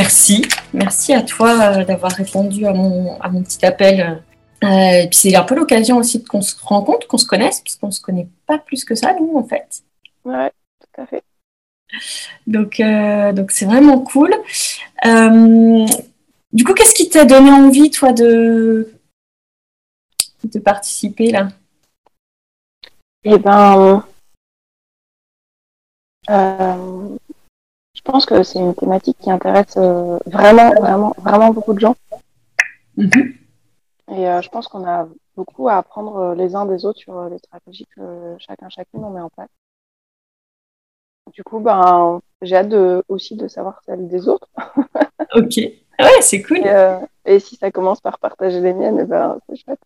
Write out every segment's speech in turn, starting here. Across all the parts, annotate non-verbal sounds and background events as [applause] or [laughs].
merci. Merci à toi d'avoir répondu à mon, à mon petit appel. et puis c'est un peu l'occasion aussi qu'on se rencontre, qu'on se connaisse, puisqu'on ne se connaît pas plus que ça, nous, en fait. Ouais, tout à fait. Donc, donc c'est vraiment cool. du coup, qu'est-ce qui t'a donné envie, toi, de, de participer là? Eh ben, euh, je pense que c'est une thématique qui intéresse euh, vraiment, vraiment, vraiment beaucoup de gens. Mhm. Et euh, je pense qu'on a beaucoup à apprendre les uns des autres sur les stratégies que chacun, chacune on met en place. Du coup, ben, j'ai hâte aussi de savoir celle des autres. [laughs] ok. Ouais, c'est cool. Et, si ça commence par partager les miennes, eh ben, c'est chouette.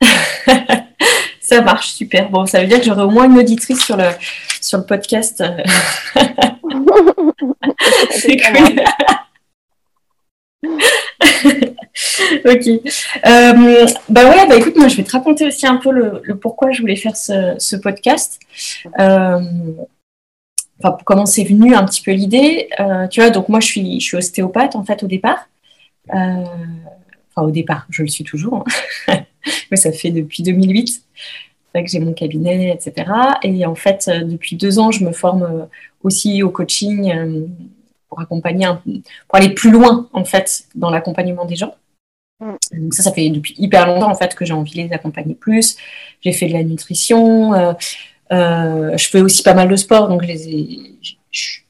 [laughs] ça marche, super. Bon, ça veut dire que j'aurai au moins une auditrice sur le, sur le podcast. [laughs] C'est cool. [laughs] ok. Euh, bah ouais, bah écoute, moi je vais te raconter aussi un peu le, pourquoi je voulais faire ce, podcast. Euh, enfin, comment c'est venu un petit peu l'idée. Euh, tu vois, donc moi je suis, je suis ostéopathe en fait au départ. enfin, au départ, je le suis toujours. Hein. [laughs] [laughs] Mais ça fait depuis 2008 que j'ai mon cabinet, etc. Et en fait, euh, depuis deux ans, je me forme euh, aussi au coaching euh, pour accompagner, pour aller plus loin en fait dans l'accompagnement des gens. Mm. Donc ça, ça fait depuis hyper longtemps en fait que j'ai envie de les accompagner plus. J'ai fait de la nutrition, je fais aussi pas mal de sport, donc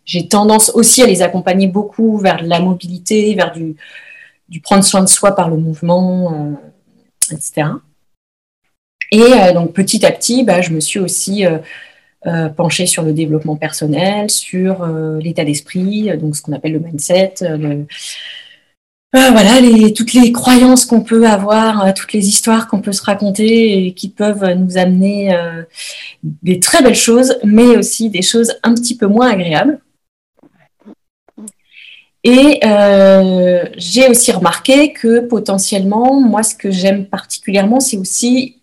j'ai tendance aussi à les accompagner beaucoup vers la mobilité, vers du, du prendre soin de soi par le mouvement, etc. Et euh, donc petit à petit, bah, je me suis aussi euh, euh, penchée sur le développement personnel, sur l'état d'esprit, donc ce qu'on appelle le mindset, voilà, toutes les croyances qu'on peut avoir, toutes les histoires qu'on peut se raconter et qui peuvent nous amener des très belles choses, mais aussi des choses un petit peu moins agréables. Et j'ai aussi remarqué que potentiellement, moi, ce que j'aime particulièrement, c'est aussi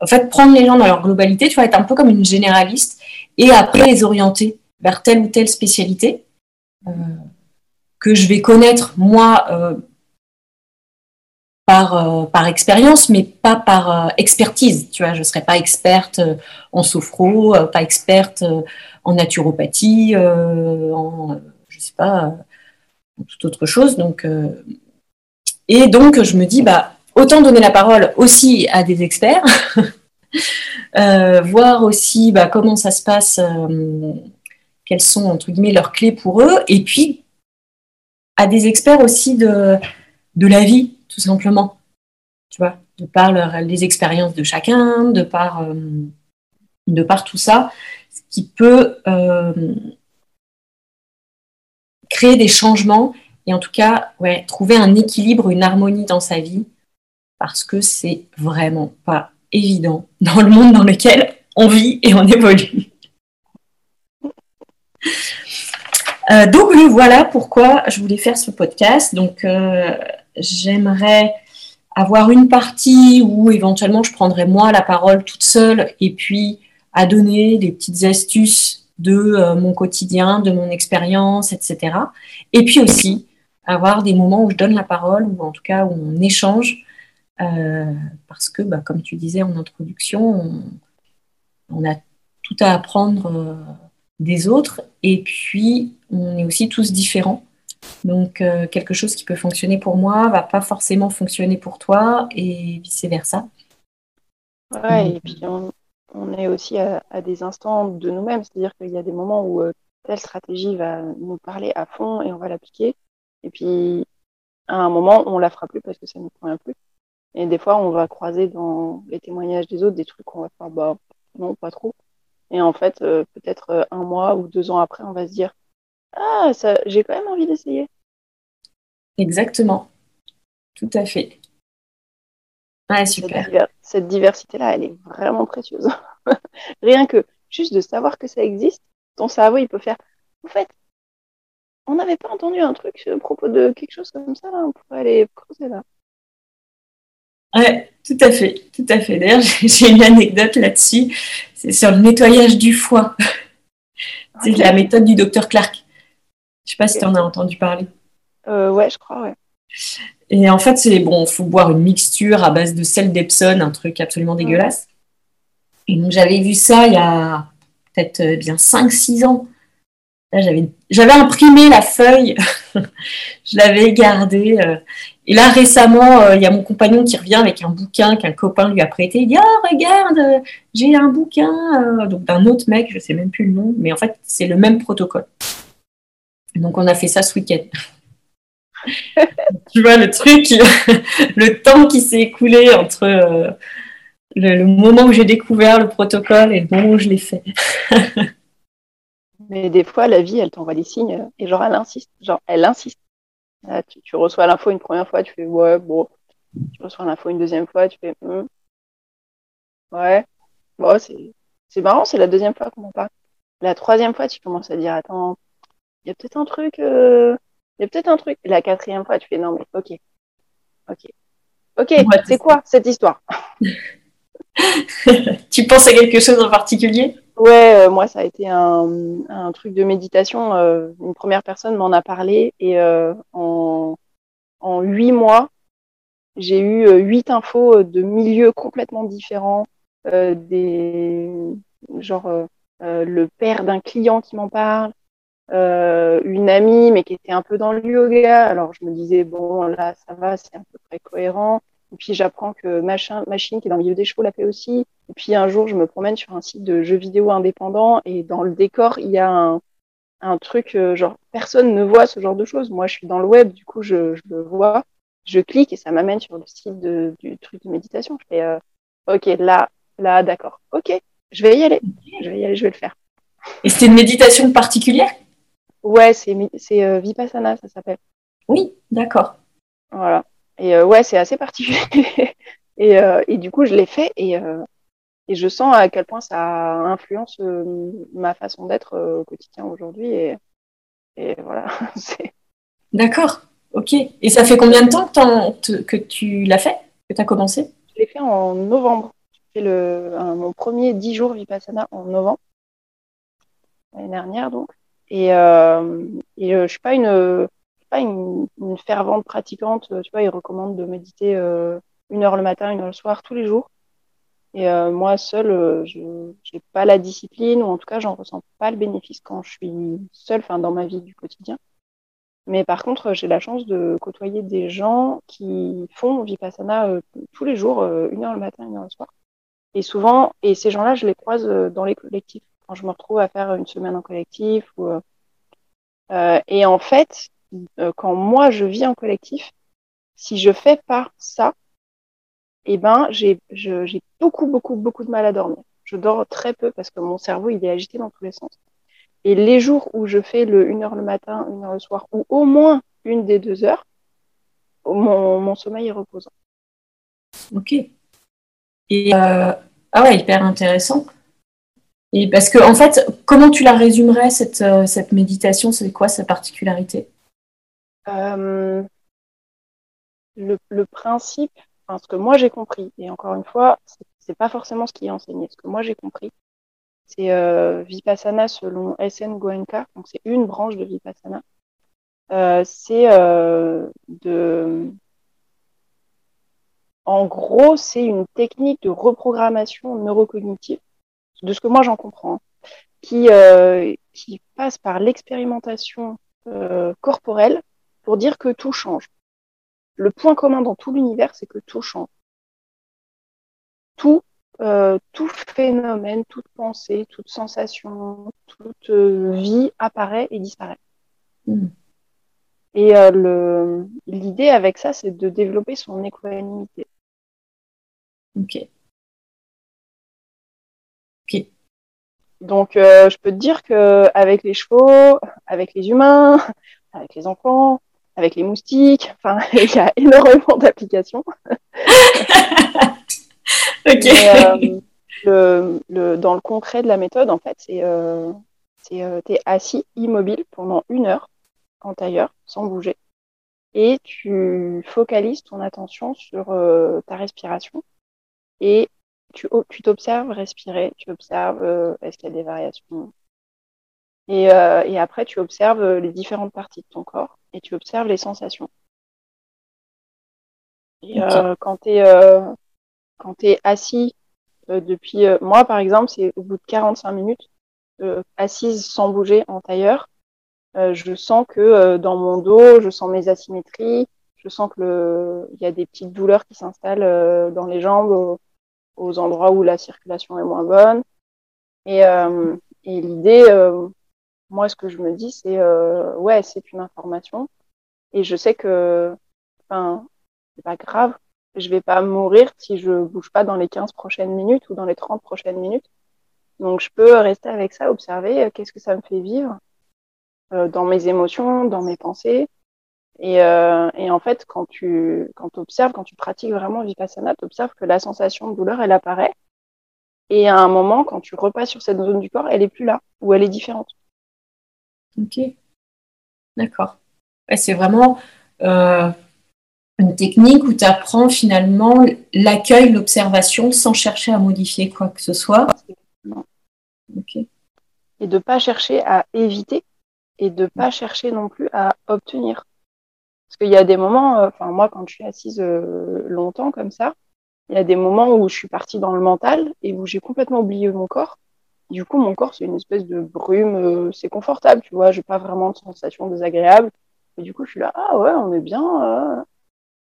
en fait, prendre les gens dans leur globalité, tu vas être un peu comme une généraliste et après les orienter vers telle ou telle spécialité euh, que je vais connaître moi euh, par, euh, par expérience, mais pas par expertise. Tu vois, je ne serai pas experte en sophro, pas experte en naturopathie, en, je sais pas, toute autre chose. Donc, et donc, je me dis, bah, autant donner la parole aussi à des experts, [laughs] euh, voir aussi bah, comment ça se passe, euh, quelles sont entre guillemets leurs clés pour eux, et puis à des experts aussi de, la vie, tout simplement. Tu vois, de par les expériences de chacun, de par, euh, de par tout ça, ce qui peut créer des changements et en tout cas trouver un équilibre, une harmonie dans sa vie parce que c'est vraiment pas évident dans le monde dans lequel on vit et on évolue. Euh, donc voilà pourquoi je voulais faire ce podcast. Donc euh, j'aimerais avoir une partie où éventuellement je prendrais moi la parole toute seule et puis à donner des petites astuces de euh, mon quotidien, de mon expérience, etc. Et puis aussi avoir des moments où je donne la parole ou en tout cas où on échange euh, parce que, bah, comme tu disais en introduction, on, a tout à apprendre euh, des autres et puis on est aussi tous différents. Donc, euh, quelque chose qui peut fonctionner pour moi va pas forcément fonctionner pour toi et vice-versa. Ouais, et puis on, est aussi à, des instants de nous-mêmes, c'est-à-dire qu'il y a des moments où telle stratégie va nous parler à fond et on va l'appliquer. Et puis, à un moment, on la fera plus parce que ça ne nous convient plus. Et des fois, on va croiser dans les témoignages des autres des trucs qu'on va faire, bah non, pas trop. Et en fait, euh, peut-être euh, un mois ou deux ans après, on va se dire, ah, ça, j'ai quand même envie d'essayer. Exactement. Tout à fait. Ouais, super. Cette, diversité-là, elle est vraiment précieuse. [laughs] Rien que juste de savoir que ça existe, ton cerveau, il peut faire, en fait, on n'avait pas entendu un truc à propos de quelque chose comme ça, là, on pourrait aller creuser là. Ouais, tout à fait, tout à fait. D'ailleurs, [laughs] j'ai une anecdote là-dessus. C'est sur le nettoyage du foie. [laughs] C'est la méthode du docteur Clark. Je ne sais pas si tu en as entendu parler. ouais, je crois, ouais. Et en fait, c'est bon, faut boire une mixture à base de sel d'Epsom, un truc absolument dégueulasse. Et donc j'avais vu ça il y a peut-être euh, bien 5-6 ans. J'avais imprimé la feuille, [laughs] je l'avais gardée. Euh. et là, récemment, euh, il y a mon compagnon qui revient avec un bouquin qu'un copain lui a prêté. Il dit Oh, regarde, j'ai un bouquin donc d'un autre mec, je ne sais même plus le nom, mais en fait, c'est le même protocole. Donc, on a fait ça ce week-end. [laughs] [laughs] tu vois, le truc, le temps qui s'est écoulé entre le, moment où j'ai découvert le protocole et le moment où je l'ai fait. Mais des fois, la vie, elle t'envoie des signes et genre, elle insiste. Genre, elle insiste. tu, reçois l'info une première fois, tu fais ouais, bon. Tu reçois l'info une deuxième fois, tu fais hmm. ouais. Bon, c'est marrant, c'est la deuxième fois qu'on en parle. La troisième fois, tu commences à dire attends, il y a peut-être un truc. Euh, il y a peut-être un truc. la quatrième fois, tu fais non, mais ok. Ok. Ok, c'est quoi cette histoire? [laughs] Tu penses à quelque chose en particulier? Ouais, euh, moi ça a été un, truc de méditation. Euh, une première personne m'en a parlé et euh, en, huit mois, j'ai eu huit infos de milieux complètement différents. des genre le père d'un client qui m'en parle, une amie mais qui était un peu dans le yoga. Alors je me disais bon là ça va, c'est à peu près cohérent. Et puis j'apprends que machin, machine qui est dans le milieu des chevaux l'a fait aussi. Et puis un jour, je me promène sur un site de jeux vidéo indépendant et dans le décor, il y a un, un truc euh, genre personne ne voit ce genre de choses. Moi, je suis dans le web, du coup, je, je le vois. Je clique et ça m'amène sur le site de, du truc de méditation. Je fais euh, OK, là, là, d'accord. OK, je vais y aller. Je vais y aller, je vais le faire. Et c'était une méditation particulière? Ouais, c'est c'est euh, Vipassana, ça s'appelle. Oui, d'accord. Voilà. Et euh, ouais, c'est assez particulier. [laughs] et, euh, et, du coup, je l'ai fait et, et je sens à quel point ça influence ma façon d'être au quotidien aujourd'hui. Et, et voilà. [laughs] D'accord. Ok. Et ça fait combien de temps que, tu l'as fait, que tu as commencé? Je l'ai fait en novembre. J'ai fait le, mon premier 10 jours Vipassana en novembre, l'année dernière donc. Et, euh, et je suis pas une fervente pratiquante. Tu vois, ils recommandent de méditer euh, une heure le matin, une heure le soir, tous les jours. Et euh, moi, seule, euh, je n'ai pas la discipline, ou en tout cas, j'en ressens pas le bénéfice quand je suis seule, enfin, dans ma vie du quotidien. Mais par contre, j'ai la chance de côtoyer des gens qui font Vipassana tous les jours, une heure le matin, une heure le soir. Et souvent, et ces gens-là, je les croise dans les collectifs. Quand je me retrouve à faire une semaine en collectif. Ou, et en fait, euh, quand moi je vis en collectif, si je fais pas ça, eh ben j'ai beaucoup beaucoup beaucoup de mal à dormir. Je dors très peu parce que mon cerveau il est agité dans tous les sens. Et les jours où je fais le une heure le matin, une heure le soir, ou au moins une des deux heures, mon, mon sommeil est reposant. Ok. Et euh, ah ouais, hyper intéressant. Et parce que en fait, comment tu la résumerais cette, euh, cette méditation? C'est quoi sa particularité? Euh, le, principe, ce que moi j'ai compris, et encore une fois, c'est pas forcément ce qui est enseigné. Ce que moi j'ai compris, c'est euh, Vipassana selon SN Goenka, donc c'est une branche de Vipassana. C'est de. En gros, c'est une technique de reprogrammation neurocognitive, de ce que moi j'en comprends, qui, qui passe par l'expérimentation corporelle pour dire que tout change. Le point commun dans tout l'univers, c'est que tout change. Tout, euh, tout phénomène, toute pensée, toute sensation, toute euh, vie apparaît et disparaît. Hmm. Et euh, l'idée avec ça, c'est de développer son équanimité. Ok. Donc, je peux te dire qu'avec les chevaux, avec les humains, [laughs] avec les enfants, avec les moustiques. Enfin, [laughs] il y a énormément d'applications. [laughs] Euh, le, dans le concret de la méthode, en fait, c'est euh, euh tu es assis immobile pendant une heure en tailleur, sans bouger, et tu focalises ton attention sur euh, ta respiration et tu t'observes respirer, tu observes est-ce qu'il y a des variations Et, et après, tu observes les différentes parties de ton corps et tu observes les sensations. Et quand tu es, es assis depuis. moi, par exemple, c'est au bout de 45 minutes, assise sans bouger en tailleur, je sens que dans mon dos, je sens mes asymétries, je sens que le, il y a des petites douleurs qui s'installent euh, dans les jambes, aux, endroits où la circulation est moins bonne. Et, euh, et l'idée, euh, moi, ce que je me dis, c'est ouais, c'est une information, et je sais que, enfin, c'est pas grave, je vais pas mourir si je bouge pas dans les 15 prochaines minutes ou dans les 30 prochaines minutes. Donc, je peux rester avec ça, observer qu'est-ce que ça me fait vivre dans mes émotions, dans mes pensées, et, euh, et, en fait, quand tu quand observes, quand tu pratiques vraiment Vipassana, tu observes que la sensation de douleur, elle apparaît. Et à un moment, quand tu repasses sur cette zone du corps, elle est plus là, ou elle est différente. Ok. D'accord. c'est vraiment euh, une technique où tu apprends finalement l'accueil, l'observation sans chercher à modifier quoi que ce soit. Ok. Et de pas chercher à éviter et de pas chercher non plus à obtenir. Parce qu'il y a des moments, euh, enfin moi quand je suis assise euh, longtemps comme ça, il y a des moments où je suis partie dans le mental et où j'ai complètement oublié mon corps. Du coup, mon corps, c'est une espèce de brume, euh, c'est confortable, tu vois, j'ai pas vraiment de sensation désagréable. Et du coup, je suis là, ah ouais, on est bien,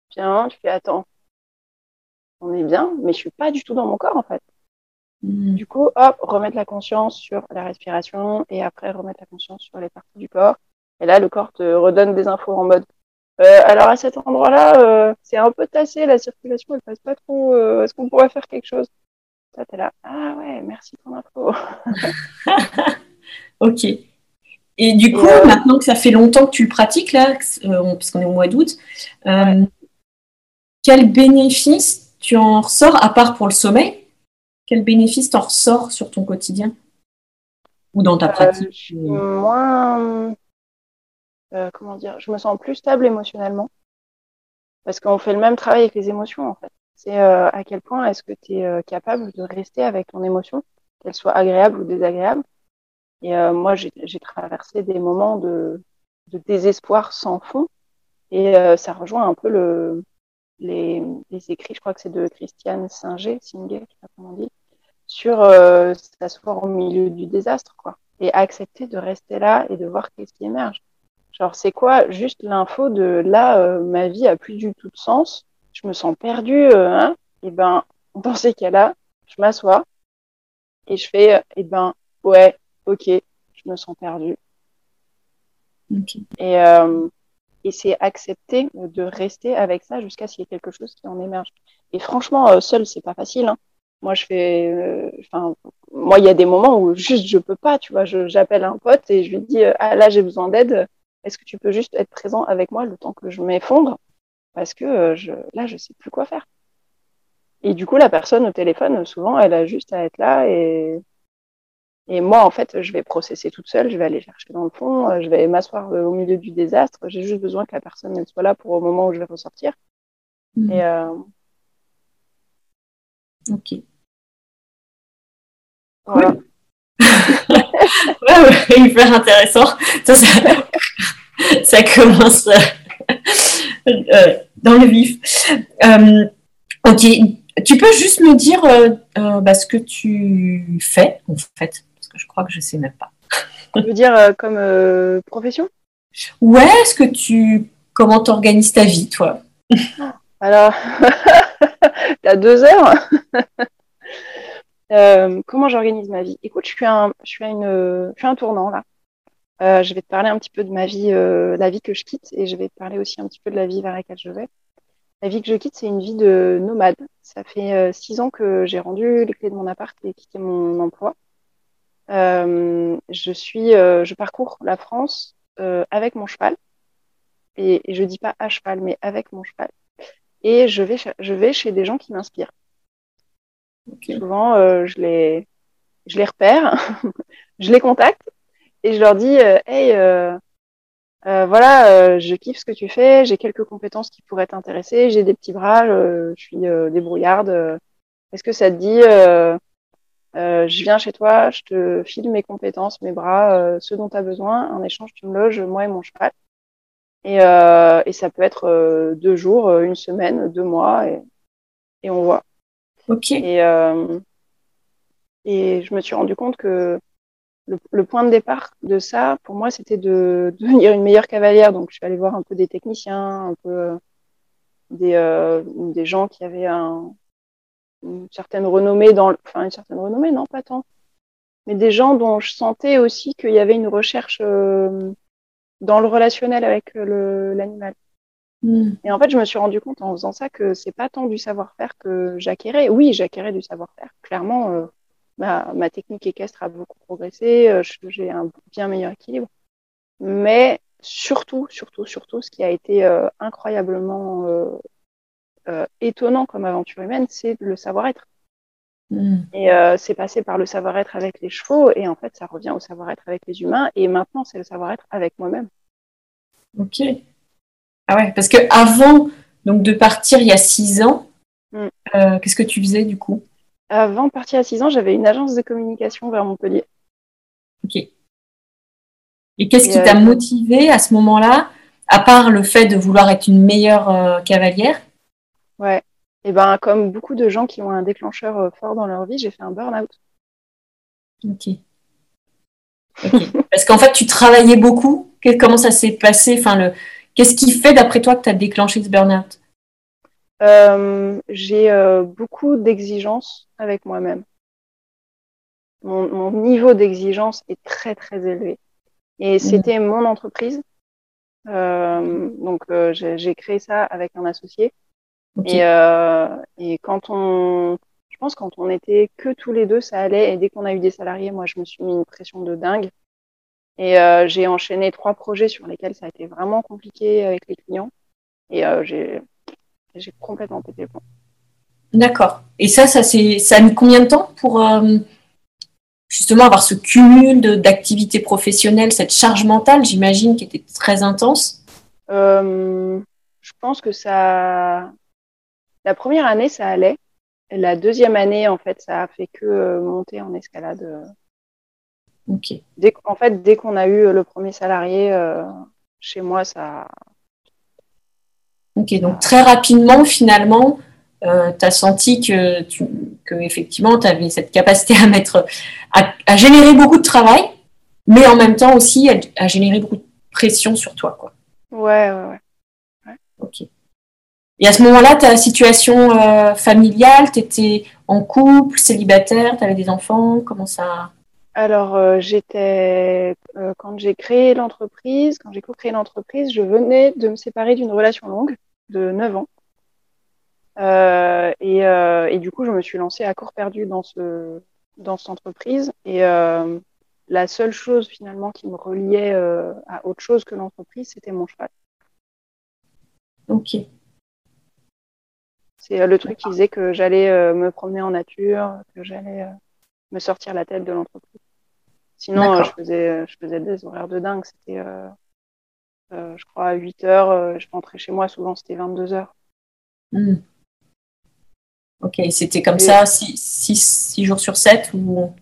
bien, tu fais, attends, on est bien, mais je suis pas du tout dans mon corps en fait. Hmm. Du coup, hop, remettre la conscience sur la respiration et après remettre la conscience sur les parties du corps. Et là, le corps te redonne des infos en mode euh, alors à cet endroit-là, euh, c'est un peu tassé, la circulation elle passe pas trop. Euh, est-ce qu'on pourrait faire quelque chose? Ça, t'es là. Ah ouais, merci pour l'info. [laughs] [laughs] ok. Et du coup, maintenant que ça fait longtemps que tu le pratiques là, parce qu'on est au mois d'août, quel bénéfice tu en ressors à part pour le sommeil? Quel bénéfice t'en ressors sur ton quotidien? Ou dans ta pratique Moins euh, comment dire, je me sens plus stable émotionnellement parce qu'on fait le même travail avec les émotions en fait. C'est euh, à quel point est-ce que tu es euh, capable de rester avec ton émotion, qu'elle soit agréable ou désagréable. Et moi, j'ai traversé des moments de, désespoir sans fond et ça rejoint un peu le, les, écrits, je crois que c'est de Christiane Singer, Singer, je sais comment dit, sur s'asseoir au milieu du désastre, quoi. Et accepter de rester là et de voir qu'est-ce qui émerge. Genre, c'est quoi juste l'info de là, euh, ma vie a plus du tout de sens, je me sens perdue, euh, hein? Et ben, dans ces cas-là, je m'assois et je fais, et eh ben, ouais, ok, je me sens perdue. Et, euh, et c'est accepter de rester avec ça jusqu'à ce qu'il y ait quelque chose qui en émerge. Et franchement, seul, c'est pas facile. Hein. Moi, je fais, enfin, moi, il y a des moments où juste je peux pas, tu vois. J'appelle un pote et je lui dis, ah là, j'ai besoin d'aide est-ce que tu peux juste être présent avec moi le temps que je m'effondre? Parce que euh, je, là, je sais plus quoi faire. Et du coup, la personne au téléphone, souvent, elle a juste à être là et, et moi, en fait, je vais processer toute seule, je vais aller chercher dans le fond, euh, je vais m'asseoir euh, au milieu du désastre. J'ai juste besoin que la personne elle soit là pour au moment où je vais ressortir. Mmh. Et Ok. Voilà. [laughs] ouais, ouais, hyper intéressant. Ça, ça, ça commence euh, euh, dans le vif. Euh, ok, tu peux juste me dire bah, ce que tu fais, en fait, parce que je crois que je ne sais même pas. Tu veux dire comme profession? Ouais, est-ce que tu. Comment tu organises ta vie, toi? Alors, [laughs] tu as deux heures? Comment j'organise ma vie? Écoute, je suis, un, suis un tournant là. Euh, je vais te parler un petit peu de ma vie, euh, la vie que je quitte, et je vais te parler aussi un petit peu de la vie vers laquelle je vais. La vie que je quitte, c'est une vie de nomade. Ça fait euh, six ans que j'ai rendu les clés de mon appart et quitté mon emploi. je suis, je parcours la France avec mon cheval, et, et, je dis pas à cheval, mais avec mon cheval. Et je vais chez des gens qui m'inspirent. Souvent, je les, je les repère, [laughs] je les contacte et je leur dis euh, hey euh, euh, voilà je kiffe ce que tu fais j'ai quelques compétences qui pourraient t'intéresser j'ai des petits bras je suis débrouillarde est-ce que ça te dit je viens chez toi, je te file mes compétences, mes bras, ce dont tu as besoin. En échange, tu me loges, moi et mon cheval. Et, et ça peut être deux jours, une semaine, deux mois, et, et on voit. Et, et je me suis rendu compte que le, point de départ de ça, pour moi, c'était de, [laughs] devenir une meilleure cavalière. Donc, je suis allée voir un peu des techniciens, un peu euh, des, euh, des gens qui avaient un, une certaine renommée dans, enfin une certaine renommée, non, pas tant, mais des gens dont je sentais aussi qu'il y avait une recherche euh, dans le relationnel avec l'animal. Hmm. Et en fait, je me suis rendu compte en faisant ça que c'est pas tant du savoir-faire que j'acquérais. Oui, j'acquérais du savoir-faire. Clairement, ma, technique équestre a beaucoup progressé, euh, j'ai un bien meilleur équilibre. Mais surtout, surtout, surtout, ce qui a été euh, incroyablement euh, étonnant comme aventure humaine, c'est le savoir-être. Hmm. Et c'est passé par le savoir-être avec les chevaux, et en fait, ça revient au savoir-être avec les humains, et maintenant, c'est le savoir-être avec moi-même. Ok. Ah ouais, parce que avant donc de partir il y a six ans, hmm. qu'est-ce que tu faisais du coup? Avant de partir à 6 ans, j'avais une agence de communication vers Montpellier. Ok. Et qu'est-ce qui t'a euh, motivé à ce moment-là, à part le fait de vouloir être une meilleure euh, cavalière? Ouais. Et ben, comme beaucoup de gens qui ont un déclencheur euh, fort dans leur vie, j'ai fait un burn-out. Ok. Parce qu'en fait, tu travaillais beaucoup? Comment ça s'est passé? Enfin, le... Qu'est-ce qui fait, d'après toi, que tu as déclenché ce burn-out? Euh, j'ai euh, beaucoup d'exigences avec moi-même. Mon, mon, niveau d'exigence est très très élevé. Et mmh. c'était mon entreprise. Euh, donc j'ai créé ça avec un associé. Et, et quand on, je pense quand on était que tous les deux, ça allait. Et dès qu'on a eu des salariés, moi je me suis mis une pression de dingue. Et j'ai enchaîné trois projets sur lesquels ça a été vraiment compliqué avec les clients. Et j'ai j'ai complètement pété le D'accord. Et ça, ça, ça a mis combien de temps pour euh, justement avoir ce cumul d'activités professionnelles, cette charge mentale, j'imagine, qui était très intense? Euh, Je pense que ça. La première année, ça allait. La deuxième année, en fait, ça a fait que euh, monter en escalade. Dès, en fait, dès qu'on a eu le premier salarié, chez moi, ça, Ok, donc très rapidement, finalement, euh, tu as senti que, tu, que effectivement, tu avais cette capacité à mettre, à, générer beaucoup de travail, mais en même temps aussi à, générer beaucoup de pression sur toi. Quoi. Ouais, ouais, ouais. Ok. Et à ce moment-là, ta situation euh, familiale, tu étais en couple, célibataire, tu avais des enfants, comment ça alors, euh, j'étais, quand j'ai créé l'entreprise, quand j'ai co-créé l'entreprise, je venais de me séparer d'une relation longue de 9 ans. Euh, et, euh, et, du coup, je me suis lancée à court perdu dans, ce, dans cette entreprise. Et euh, la seule chose finalement qui me reliait à autre chose que l'entreprise, c'était mon cheval. Ok. C'est le truc qui disait que j'allais me promener en nature, que j'allais me sortir la tête de l'entreprise. Sinon, je, faisais, je faisais des horaires de dingue. C'était euh, je crois à 8 heures, euh, je rentrais chez moi, souvent c'était 22 heures. Hmm. Ok, c'était comme ça 6 jours sur 7 ou?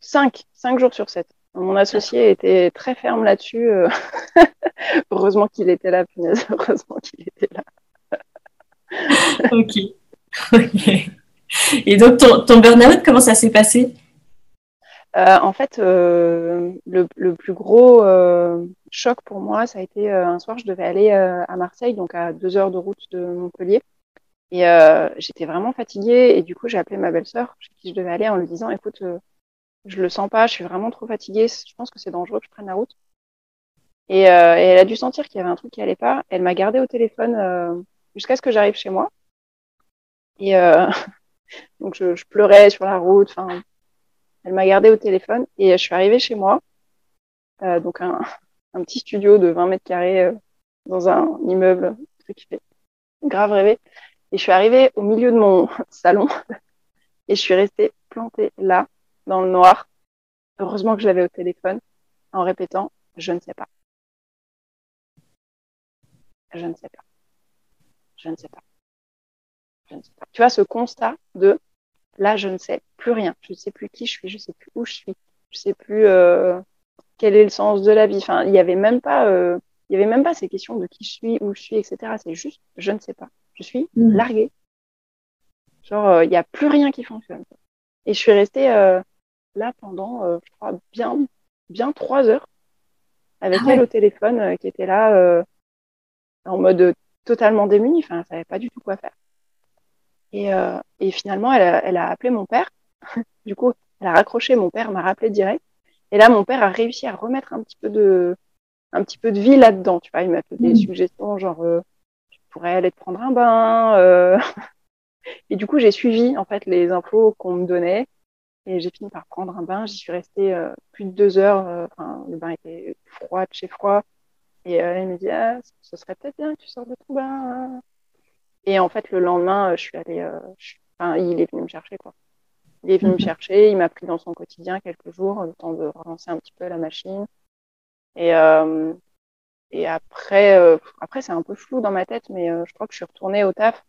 5, 5 jours sur 7. Mon associé était très ferme là-dessus. Euh. [laughs] Heureusement qu'il était là, punaise. [laughs] Heureusement qu'il était là. ok. [laughs] Ok. Et donc, ton, ton burn-out, comment ça s'est passé? Euh, en fait, euh, le, plus gros euh, choc pour moi, ça a été un soir, je devais aller à Marseille, donc à deux heures de route de Montpellier. Et j'étais vraiment fatiguée. Et du coup, j'ai appelé ma belle-sœur, chez qui je devais aller, en lui disant Écoute, je le sens pas, je suis vraiment trop fatiguée, je pense que c'est dangereux que je prenne la route. Et, elle a dû sentir qu'il y avait un truc qui allait pas. Elle m'a gardé au téléphone jusqu'à ce que j'arrive chez moi. Et [laughs] donc, je, je, pleurais sur la route. Enfin, elle m'a gardé au téléphone et je suis arrivée chez moi, euh, donc un, petit studio de 20 mètres carrés euh, dans un immeuble, truc qui fait grave rêver. Et je suis arrivée au milieu de mon [laughs] salon [laughs] et je suis restée plantée là, dans le noir. Heureusement que je l'avais au téléphone, en répétant je ne sais pas. Je ne sais pas. Je ne sais pas. Je ne sais pas. Tu vois ce constat de là, je ne sais plus rien. Je ne sais plus qui je suis, je ne sais plus où je suis, je ne sais plus euh, quel est le sens de la vie. Enfin, il n'y avait même pas, euh, il y avait même pas ces questions de qui je suis, où je suis, etc. C'est juste, je ne sais pas. Je suis mmh. larguée. Genre, euh, il n'y a plus rien qui fonctionne. Et je suis restée là pendant, je crois, bien, bien trois heures avec ah elle au téléphone qui était là en mode totalement démunie. Enfin, elle savait pas du tout quoi faire. Et, euh, et finalement, elle a, elle a, appelé mon père. [laughs] du coup, elle a raccroché, mon père m'a rappelé direct. Et là, mon père a réussi à remettre un petit peu de, un petit peu de vie là-dedans. Tu vois, il m'a fait des mmh. suggestions, genre, euh, tu pourrais aller te prendre un bain. Euh... [laughs] et du coup, j'ai suivi en fait les infos qu'on me donnait. Et j'ai fini par prendre un bain. J'y suis restée euh, plus de deux heures. Enfin, le bain était froid de chez froid. Et elle me dit, ah, ce serait peut-être bien que tu sors de ton bain. Hein. Et en fait, le lendemain, euh, je suis allée, euh, enfin, il est venu me chercher, quoi. Il est venu me mhm. chercher, il m'a pris dans son quotidien quelques jours, le temps de relancer un petit peu la machine. Et, euh, et après, euh, après c'est un peu flou dans ma tête, mais je crois que je suis retournée au taf.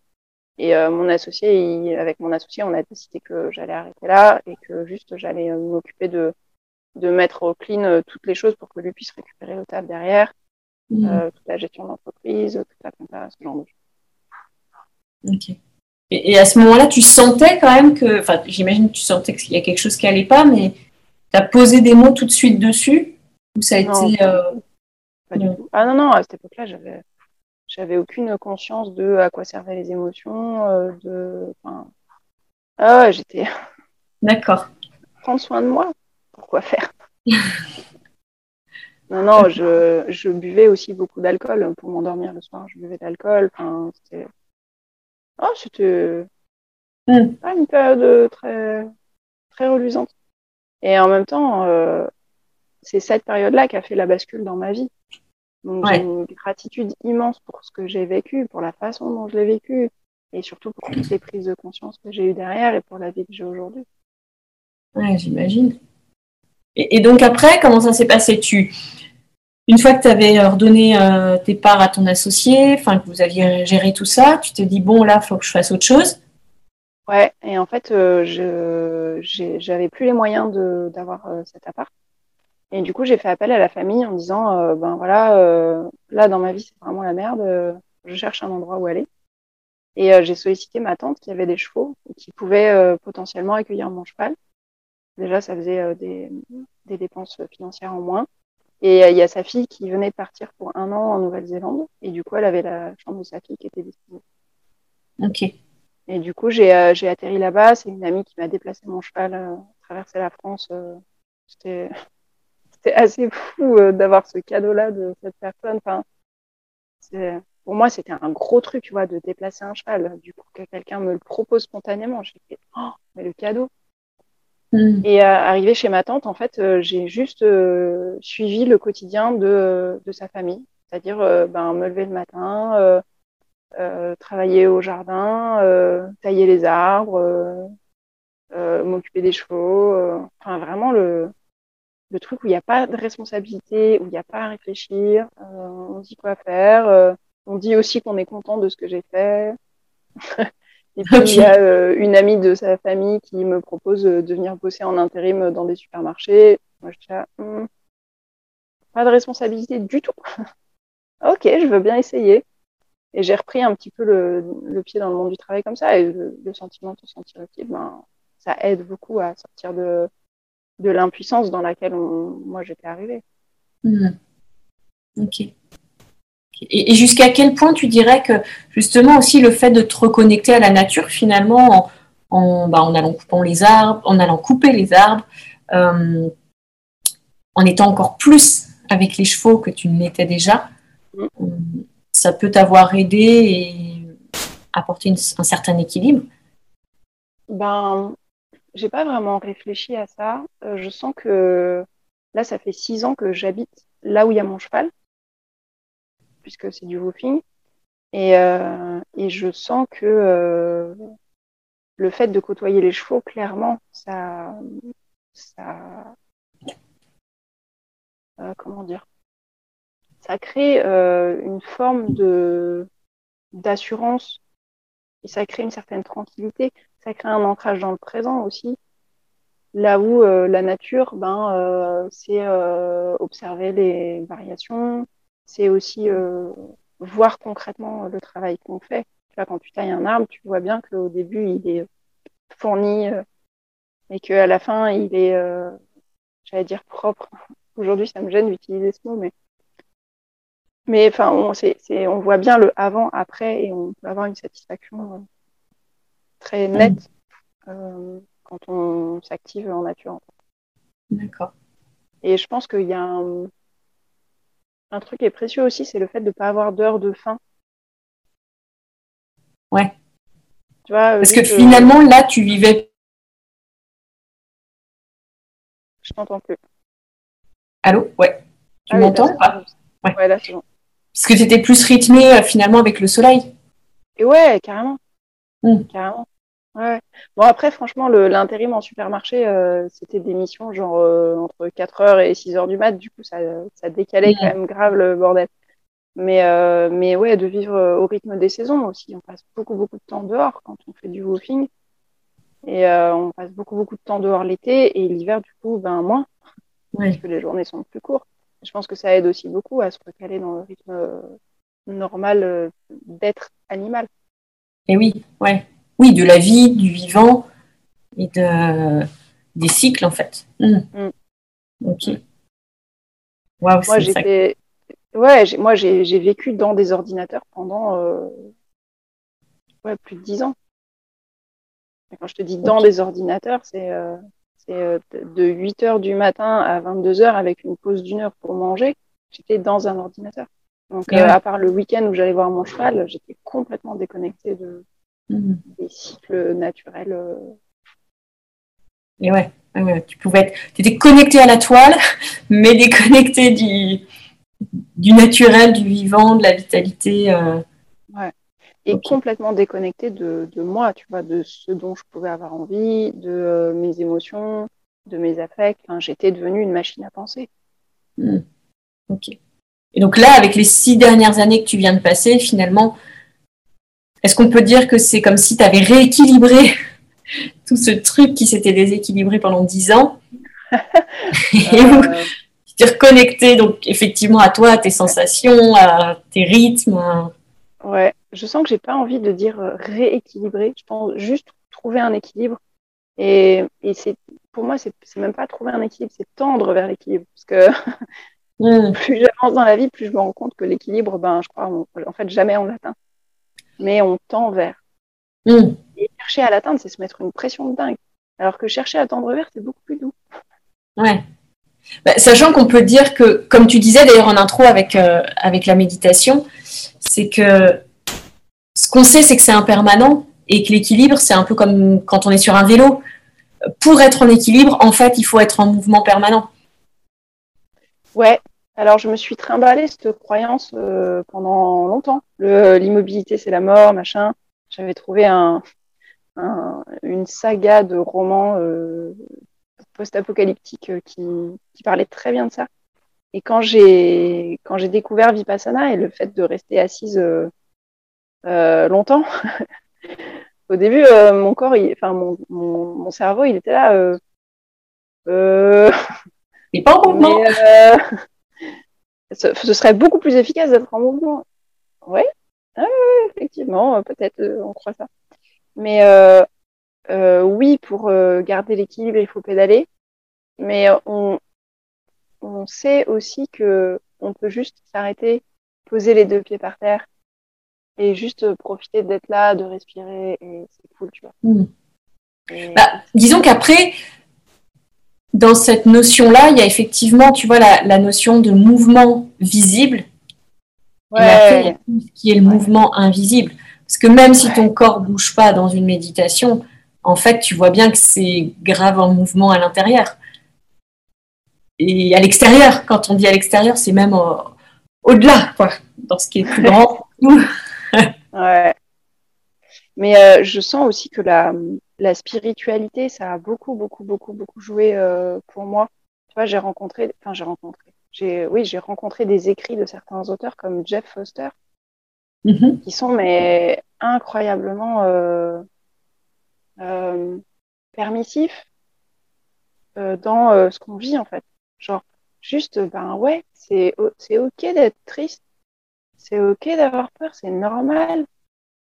Et mon associé, avec mon associé, on a décidé que j'allais arrêter là et que juste j'allais m'occuper de, de mettre au clean toutes les choses pour que lui puisse récupérer le taf derrière, mhm. toute la gestion d'entreprise, toute la compta, ce genre de choses. Ok. Et, à ce moment-là, tu sentais quand même que, enfin, j'imagine que tu sentais qu'il y a quelque chose qui allait pas, mais tu as posé des mots tout de suite dessus Ou ça a été. Euh, pas du tout. Ah non, non, à cette époque-là, j'avais, j'avais aucune conscience de à quoi servaient les émotions, euh, de. Enfin... Ah ouais, j'étais. [laughs] D'accord. Prendre soin de moi, pourquoi faire? [laughs] Non, non, je, je, buvais aussi beaucoup d'alcool pour m'endormir le soir. Je buvais de l'alcool. Enfin, c'était Oh, c'était hmm. une période très, très reluisante. Et en même temps, euh, c'est cette période-là qui a fait la bascule dans ma vie. Donc j'ai une gratitude immense pour ce que j'ai vécu, pour la façon dont je l'ai vécu, et surtout pour toutes les prises de conscience que j'ai eues derrière et pour la vie que j'ai aujourd'hui. Ouais, j'imagine. Et, et, donc après, comment ça s'est passé? Tu une fois que tu avais redonné euh, tes parts à ton associé, enfin que vous aviez géré tout ça, tu te dis bon là, faut que je fasse autre chose. Ouais, et en fait, euh, j'avais plus les moyens d'avoir euh, cet appart. Et du coup, j'ai fait appel à la famille en disant ben voilà, là dans ma vie c'est vraiment la merde, je cherche un endroit où aller. Et j'ai sollicité ma tante qui avait des chevaux et qui pouvait potentiellement accueillir mon cheval. Déjà, ça faisait des, des dépenses financières en moins. Et euh, il y a sa fille qui venait de partir pour un an en Nouvelle-Zélande. Et du coup, elle avait la chambre de sa fille qui était disponible. Ok. Et du coup, j'ai euh, atterri là-bas. C'est une amie qui m'a déplacé mon cheval, euh, traversé la France. [laughs] C'était assez fou d'avoir ce cadeau-là de cette personne. Enfin, pour moi, c'était un gros truc, tu vois, de déplacer un cheval. Du coup, que quelqu'un me le propose spontanément, j'ai fait, oh, mais le cadeau. Mm. Et euh, arrivé chez ma tante, en fait, euh, j'ai juste euh, suivi le quotidien de, sa famille, c'est-à-dire ben, me lever le matin, travailler au jardin, tailler les arbres, m'occuper des chevaux, enfin vraiment le truc où il n'y a pas de responsabilité, où il n'y a pas à réfléchir, on dit quoi faire, on dit aussi qu'on est content de ce que j'ai fait. [laughs] Et [laughs] puis, il y a euh, une amie de sa famille qui me propose euh, de venir bosser en intérim dans des supermarchés. Moi, je dis, ah, hmm, pas de responsabilité du tout. [laughs] ok, je veux bien essayer. Et j'ai repris un petit peu le, le, pied dans le monde du travail comme ça. Et le, sentiment de se sentir utile, ben, ça aide beaucoup à sortir de, de l'impuissance dans laquelle moi j'étais arrivée. Hmm. Ok. Et, jusqu'à quel point tu dirais que justement aussi le fait de te reconnecter à la nature finalement en, bah, en allant coupant les arbres, en allant couper les arbres, euh, en étant encore plus avec les chevaux que tu ne l'étais déjà, euh, ça peut t'avoir aidé et apporter un certain équilibre? Ben, j'ai pas vraiment réfléchi à ça. Euh, je sens que là, ça fait six ans que j'habite là où il y a mon cheval puisque c'est du woofing. Et, euh, et, je sens que euh, le fait de côtoyer les chevaux, clairement, ça, ça euh, comment dire, ça crée une forme d'assurance et ça crée une certaine tranquillité. Ça crée un ancrage dans le présent aussi. Là où la nature, ben, c'est observer les variations, c'est aussi voir concrètement le travail qu'on fait. Tu vois, quand tu tailles un arbre, tu vois bien qu'au début, il est fourni et qu'à la fin, il est, j'allais dire, propre. [laughs] Aujourd'hui, ça me gêne d'utiliser ce mot, mais mais enfin, on, on voit bien le avant, après, et on peut avoir une satisfaction euh, très nette euh, quand on s'active en nature. D'accord. Et je pense qu'il y a un, un, truc qui est précieux aussi, c'est le fait de ne pas avoir d'heure de fin. Ouais. Tu vois, Parce que finalement, là, tu vivais. Je t'entends plus. Allô? Ouais. Tu ah m'entends ouais. ouais, là, c'est bon. Parce que tu étais plus rythmé euh, finalement avec le soleil. Et ouais, carrément. Hmm. Carrément. Ouais. Bon, après, franchement, l'intérim en supermarché, euh, c'était des missions genre euh, entre 4h et 6h du mat. Du coup, ça, ça décalait quand même grave le bordel. Mais, mais ouais, de vivre au rythme des saisons aussi. On passe beaucoup, beaucoup de temps dehors quand on fait du woofing. Et on passe beaucoup, beaucoup de temps dehors l'été. Et l'hiver, du coup, ben moins. Parce que les journées sont plus courtes je pense que ça aide aussi beaucoup à se recaler dans le rythme euh, normal euh, d'être animal. Et oui, ouais. Oui, de la vie, du vivant et de, des cycles en fait. Hmm. Hmm. Ok. moi, j'ai ouais, moi j'ai vécu dans des ordinateurs pendant euh, ouais, plus de dix ans. Et quand je te dis dans des ordinateurs, c'est c'est euh, de 8 heures du matin à 22 heures avec une pause d'une heure pour manger. J'étais dans un ordinateur. Donc, euh, à part le week-end où j'allais voir mon cheval, j'étais complètement déconnectée de, mhm. des cycles naturels. Euh. Et ouais, tu pouvais être, tu étais connecté à la toile, [laughs] mais déconnecté du, du naturel, du vivant, de la vitalité. Ouais et complètement déconnecté de, de, moi, tu vois, de ce dont je pouvais avoir envie, de euh, mes émotions, de mes affects. J'étais devenue une machine à penser. Hmm. Ok. Et donc là, avec les six dernières années que tu viens de passer, finalement, est-ce qu'on peut dire que c'est comme si tu avais rééquilibré [laughs] tout ce truc qui s'était déséquilibré pendant dix ans [laughs] et où euh. tu t'es reconnecté donc effectivement à toi, à tes sensations, à tes rythmes. Ouais, je sens que j'ai pas envie de dire euh, rééquilibrer. Je pense juste trouver un équilibre. Et, et c'est pour moi, c'est même pas trouver un équilibre, c'est tendre vers l'équilibre. Parce que mm. [laughs] plus j'avance dans la vie, plus je me rends compte que l'équilibre, ben, je crois, en fait, jamais on l'atteint. Mais on tend vers. Mm. Et chercher à l'atteindre, c'est se mettre une pression de dingue. Alors que chercher à tendre vers, c'est beaucoup plus doux. Ouais. Bah, sachant qu'on peut dire que, comme tu disais d'ailleurs en intro avec, euh, avec la méditation, c'est que ce qu'on sait, c'est que c'est impermanent et que l'équilibre, c'est un peu comme quand on est sur un vélo. Pour être en équilibre, en fait, il faut être en mouvement permanent. Ouais, alors je me suis trimballée cette croyance euh, pendant longtemps. L'immobilité, c'est la mort, machin. J'avais trouvé un, une saga de romans euh, post-apocalyptiques euh, qui, qui parlait très bien de ça. Et quand j'ai quand j'ai découvert Vipassana et le fait de rester assise euh, euh, longtemps, [laughs] au début euh, mon corps, enfin mon, mon, cerveau, il était là. Euh, euh, pas en mouvement. [laughs] Ce, ce, serait beaucoup plus efficace d'être en mouvement. Ouais, ah, effectivement, peut-être on croit ça. Mais oui, pour garder l'équilibre, il faut pédaler. Mais on, on sait aussi que on peut juste s'arrêter, poser les deux pieds par terre et juste profiter d'être là, de respirer et c'est cool, tu vois. Hmm. Bah, disons qu'après, dans cette notion-là, il y a effectivement, tu vois, la, notion de mouvement visible. Et après, il y a tout ce qui est le mouvement invisible. Parce que même si ton corps bouge pas dans une méditation, en fait, tu vois bien que c'est grave en mouvement à l'intérieur et à l'extérieur. Quand on dit à l'extérieur, c'est même au-delà, quoi, dans ce qui est plus grand [laughs] ouais. Mais euh, je sens aussi que la, la, spiritualité, ça a beaucoup, beaucoup, beaucoup, beaucoup joué euh, pour moi. Tu vois, j'ai rencontré, enfin, j'ai rencontré, j'ai, oui, j'ai rencontré des écrits de certains auteurs comme Jeff Foster, mm-hmm. qui sont mais incroyablement euh, permissifs dans ce qu'on vit en fait. Genre, juste, ben ouais, c'est ok d'être triste, c'est ok d'avoir peur, c'est normal.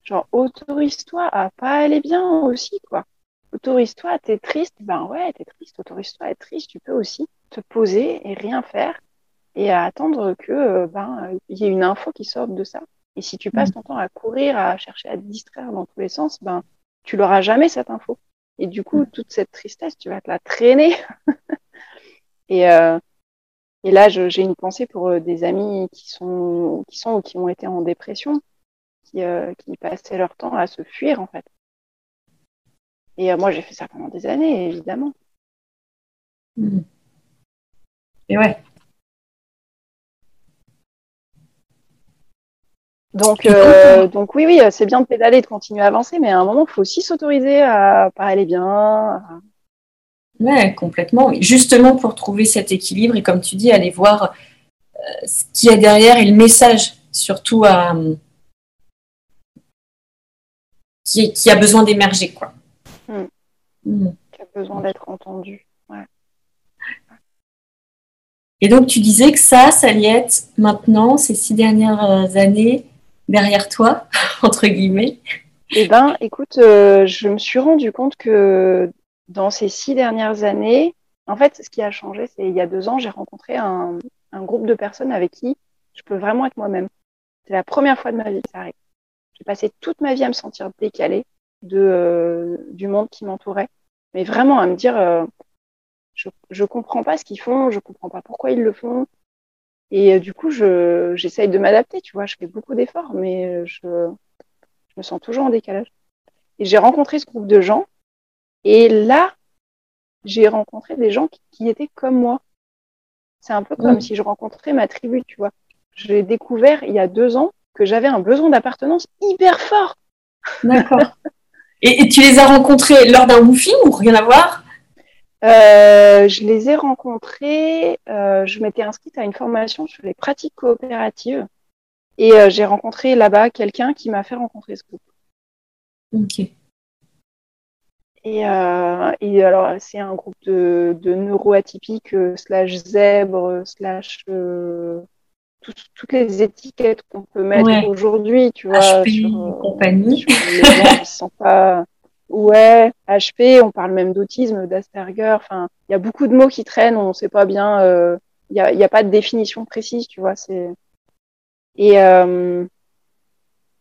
Genre, autorise-toi à pas aller bien aussi, quoi. Autorise-toi, t'es triste, ben ouais, t'es triste, autorise-toi à être triste, tu peux aussi te poser et rien faire et à attendre que euh, ben il y ait une info qui sorte de ça. Et si tu passes mm. ton temps à courir, à chercher à te distraire dans tous les sens, ben tu l'auras jamais cette info. Et du coup, mm. toute cette tristesse, tu vas te la traîner. [laughs] et, euh, et là, j'ai une pensée pour euh, des amis qui sont, qui sont ou qui ont été en dépression, qui, euh, qui passaient leur temps à se fuir, en fait. Et euh, moi, j'ai fait ça pendant des années, évidemment. Hmm. Et ouais. Donc, donc oui, oui, c'est bien de pédaler, de continuer à avancer, mais à un moment, il faut aussi s'autoriser à pas aller bien, Ouais, complètement. Justement pour trouver cet équilibre et comme tu dis, aller voir euh, ce qu'il y a derrière et le message surtout à, qui, qui, a besoin d'émerger. quoi. Hmm. Hmm. Qui a besoin d'être entendu. Ouais. Et donc tu disais que ça, Saliette, maintenant, ces six dernières euh, années, derrière toi, [laughs] entre guillemets. Eh ben, écoute, euh, je me suis rendu compte que dans ces six dernières années, en fait, ce qui a changé, c'est il y a deux ans, j'ai rencontré un, groupe de personnes avec qui je peux vraiment être moi-même. C'est la première fois de ma vie que ça arrive. J'ai passé toute ma vie à me sentir décalée de, euh, du monde qui m'entourait, mais vraiment à me dire, euh, je, je comprends pas ce qu'ils font, je comprends pas pourquoi ils le font. Et euh, du coup, je, j'essaye de m'adapter, tu vois, je fais beaucoup d'efforts, mais je, je me sens toujours en décalage. Et j'ai rencontré ce groupe de gens et là, j'ai rencontré des gens qui, étaient comme moi. C'est un peu comme si je rencontrais ma tribu, tu vois. J'ai découvert il y a deux ans que j'avais un besoin d'appartenance hyper fort. D'accord. [laughs] et, tu les as rencontrés lors d'un woofing ou rien à voir? Euh, je les ai rencontrés, euh, je m'étais inscrite à une formation sur les pratiques coopératives et euh, j'ai rencontré là-bas quelqu'un qui m'a fait rencontrer ce groupe. Ok. Et, euh, et alors, c'est un groupe de, de neuroatypiques, euh, slash zèbre, slash euh, toutes les étiquettes qu'on peut mettre aujourd'hui, tu vois. HP, sur, compagnie. les gens qui sont pas. Ouais, HP, on parle même d'autisme, d'Asperger. Enfin, il y a beaucoup de mots qui traînent, on ne sait pas bien. Il n'y a, y a, pas de définition précise, tu vois. C'est et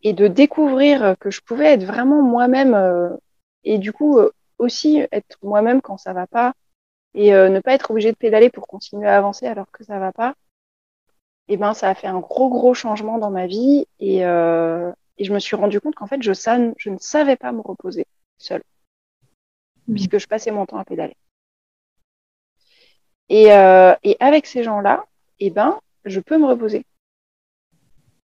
et de découvrir que je pouvais être vraiment moi-même et du coup euh, aussi être moi-même quand ça va pas et euh, ne pas être obligé de pédaler pour continuer à avancer alors que ça va pas et eh ben ça a fait un gros gros changement dans ma vie et, euh, et je me suis rendu compte qu'en fait je, je ne savais pas me reposer seule mmh. puisque je passais mon temps à pédaler et, et avec ces gens là et eh ben je peux me reposer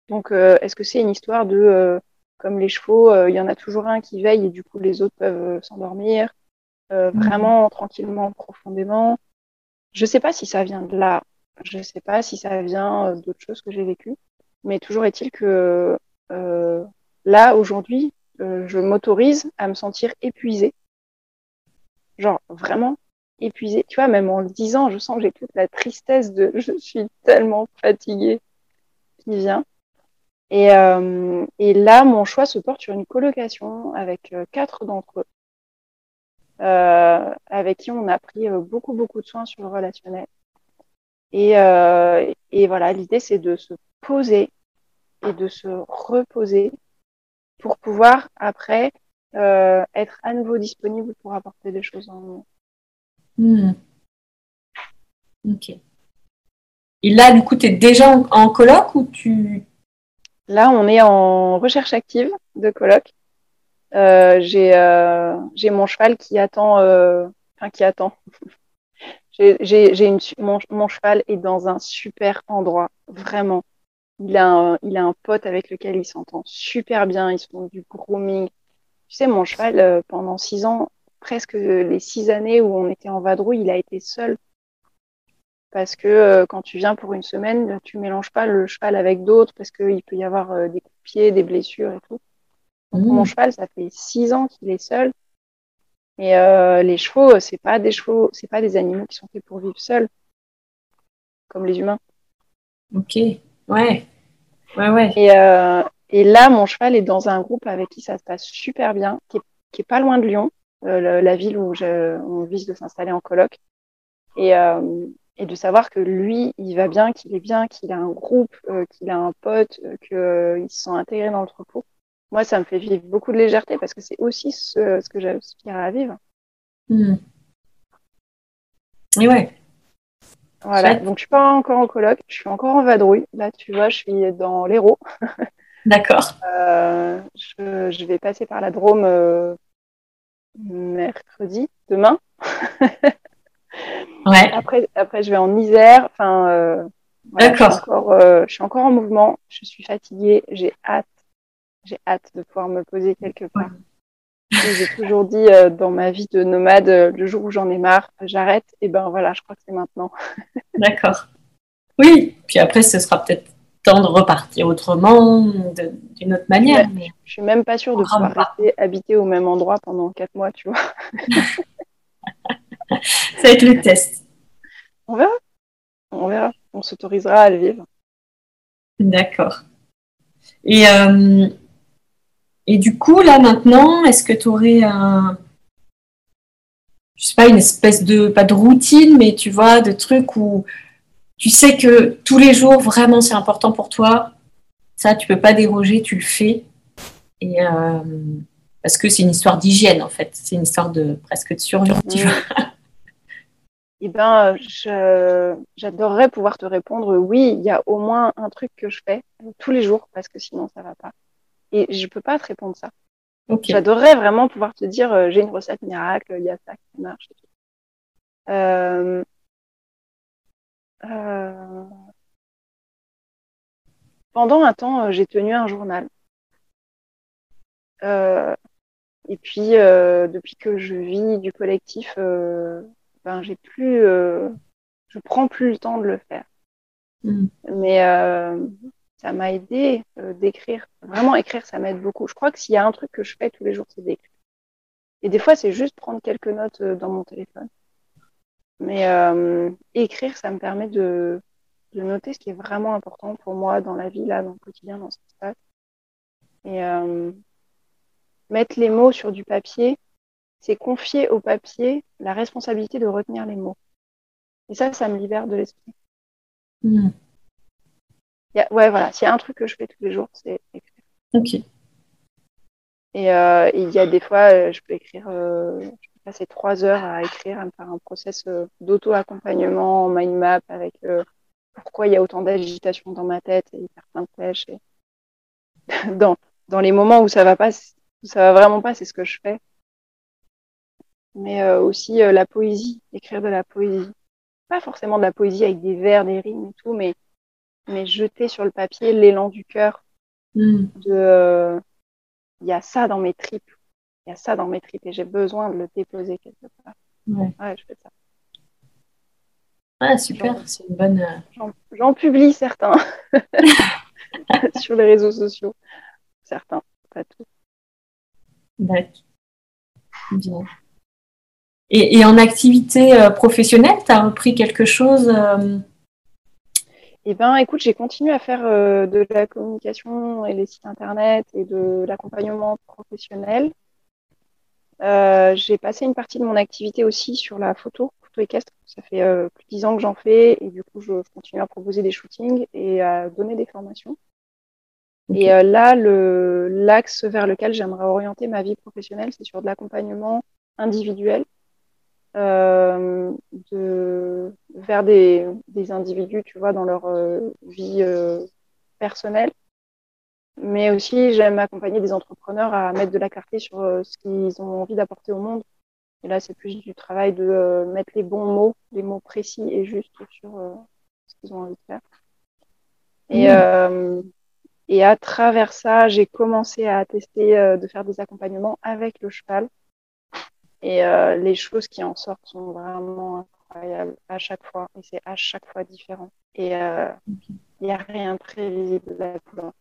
donc est-ce que c'est une histoire de comme les chevaux, euh, il y en a toujours un qui veille et du coup les autres peuvent euh, s'endormir euh, mhm. vraiment tranquillement, profondément. Je ne sais pas si ça vient de là, je ne sais pas si ça vient d'autres choses que j'ai vécues, mais toujours est-il que là aujourd'hui, je m'autorise à me sentir épuisée, genre vraiment épuisée. Tu vois, même en le disant, je sens que j'ai toute la tristesse de [laughs] je suis tellement fatiguée qui vient. Et, euh, et, là, mon choix se porte sur une colocation avec euh, quatre d'entre eux, euh, avec qui on a pris euh, beaucoup, beaucoup de soins sur le relationnel. Et, euh, et voilà, l'idée, c'est de se poser et de se reposer pour pouvoir, après, être à nouveau disponible pour apporter des choses en nous. Hmm. Ok. Et là, du coup, tu es déjà en, en colloque ou tu Là, on est en recherche active de colloque. Euh, j'ai euh, mon cheval qui attend, euh, enfin qui attend. [laughs] j'ai une mon, mon, cheval est dans un super endroit, vraiment. Il a un, il a un pote avec lequel il s'entend super bien. Ils font du grooming. Tu sais, mon cheval euh, pendant six ans, presque les six années où on était en vadrouille, il a été seul parce que euh, quand tu viens pour une semaine, tu mélanges pas le cheval avec d'autres parce qu'il peut y avoir euh, des coups de pied, des blessures et tout. Mmh. Mon cheval, ça fait six ans qu'il est seul Et euh, les chevaux, c'est pas des chevaux, c'est pas des animaux qui sont faits pour vivre seuls, comme les humains. Ok, ouais, ouais, ouais. Et, euh, et là, mon cheval est dans un groupe avec qui ça se passe super bien, qui est, qui est pas loin de Lyon, euh, la ville où je, on vise de s'installer en coloc. Et, euh, et de savoir que lui, il va bien, qu'il est bien, qu'il a un groupe, euh, qu'il a un pote, euh, qu'il se sent intégré dans le troupeau. Moi, ça me fait vivre beaucoup de légèreté parce que c'est aussi ce, ce que j'aspire à vivre. Hmm. Et ouais. Voilà, donc je suis pas encore en coloc, je suis encore en vadrouille. Là, tu vois, je suis dans l'Hérault. [laughs] D'accord. Euh, je, je vais passer par la Drôme euh, mercredi, demain. [laughs] Ouais. Après, après, je vais en Isère. Enfin, euh, voilà, je, suis D'accord. encore, je suis encore en mouvement. Je suis fatiguée. J'ai hâte. J'ai hâte de pouvoir me poser quelque part. J'ai toujours dit euh, dans ma vie de nomade, euh, le jour où j'en ai marre, j'arrête. Et ben voilà, je crois que c'est maintenant. [laughs] D'accord. Oui. Puis après, ce sera peut-être temps de repartir autrement, d'une autre manière. mais- Je suis même pas sûre de pouvoir rester habiter au même endroit pendant quatre mois, tu vois. [laughs] Ça va être le test. On verra. On verra. On s'autorisera à le vivre. D'accord. Et, euh, et du coup, là maintenant, est-ce que tu aurais un, je sais pas, une espèce de, pas de routine, mais tu vois, de trucs où tu sais que tous les jours, vraiment, c'est important pour toi. Ça, tu peux pas déroger, tu le fais. Et euh, parce que c'est une histoire d'hygiène, en fait. C'est une histoire de presque de survie, tu vois. Eh ben, je- j'adorerais pouvoir te répondre oui, il y a au moins un truc que je fais tous les jours parce que sinon ça va pas. Et je peux pas te répondre ça. J'adorerais vraiment pouvoir te dire euh, j'ai une recette miracle, il y a ça qui marche. Euh, euh, Pendant un temps, j'ai tenu un journal. Et puis, depuis que je vis du collectif, ben, j'ai plus, je prends plus le temps de le faire. Mm. Mais ça m'a aidé euh, d'écrire. Vraiment, écrire, ça m'aide beaucoup. Je crois que s'il y a un truc que je fais tous les jours, c'est d'écrire. Et des fois, c'est juste prendre quelques notes euh, dans mon téléphone. Mais euh, écrire, ça me permet de, noter ce qui est vraiment important pour moi dans la vie, là, dans le quotidien, dans ce qui se passe. Et mettre les mots sur du papier, c'est confier au papier la responsabilité de retenir les mots. Et ça, ça me libère de l'esprit. Mm. Il y a- ouais, voilà, s'il y a un truc que je fais tous les jours, c'est écrire. Ok. Et euh, il y a des fois, euh, je peux écrire, euh, je peux passer trois heures à écrire, à me faire un process euh, d'auto-accompagnement en mind map avec pourquoi il y a autant d'agitation dans ma tête et faire plein de flèches. Et... [laughs] dans, dans les moments où ça va pas, où ça va vraiment pas, c'est ce que je fais. Mais aussi la poésie, écrire de la poésie. Pas forcément de la poésie avec des vers, des rimes et tout, mais, mais jeter sur le papier l'élan du cœur Mm. de euh, il y a ça dans mes tripes, il y a ça dans mes tripes et j'ai besoin de le déposer quelque part. Ouais. Ouais, je fais ça. Ah, super. C'est une bonne. euh, J'en- J'en publie certains [laughs] sur les réseaux sociaux. Certains, pas tous. D'accord. Bien. Et, et en activité euh, professionnelle, tu as repris quelque chose euh, Eh ben, écoute, j'ai continué à faire euh, de la communication et les sites internet et de l'accompagnement professionnel. Euh, j'ai passé une partie de mon activité aussi sur la photo, photo équestre. Ça fait euh, plus de dix ans que j'en fais et du coup, je continue à proposer des shootings et à donner des formations. Et euh, là, le l'axe vers lequel j'aimerais orienter ma vie professionnelle, c'est sur de l'accompagnement individuel de, vers des, des individus, tu vois, dans leur euh, vie euh, personnelle. Mais aussi, j'aime accompagner des entrepreneurs à mettre de la clarté sur euh, ce qu'ils ont envie d'apporter au monde. Et là, c'est plus du travail de euh, mettre les bons mots, les mots précis et justes sur euh, ce qu'ils ont envie de faire. Et, Mmh. euh, et à travers ça, j'ai commencé à tester euh, de faire des accompagnements avec le cheval. Et euh, les choses qui en sortent sont vraiment incroyables à chaque fois. Et c'est à chaque fois différent. Et il euh, n'y a rien de prévisible là-dedans.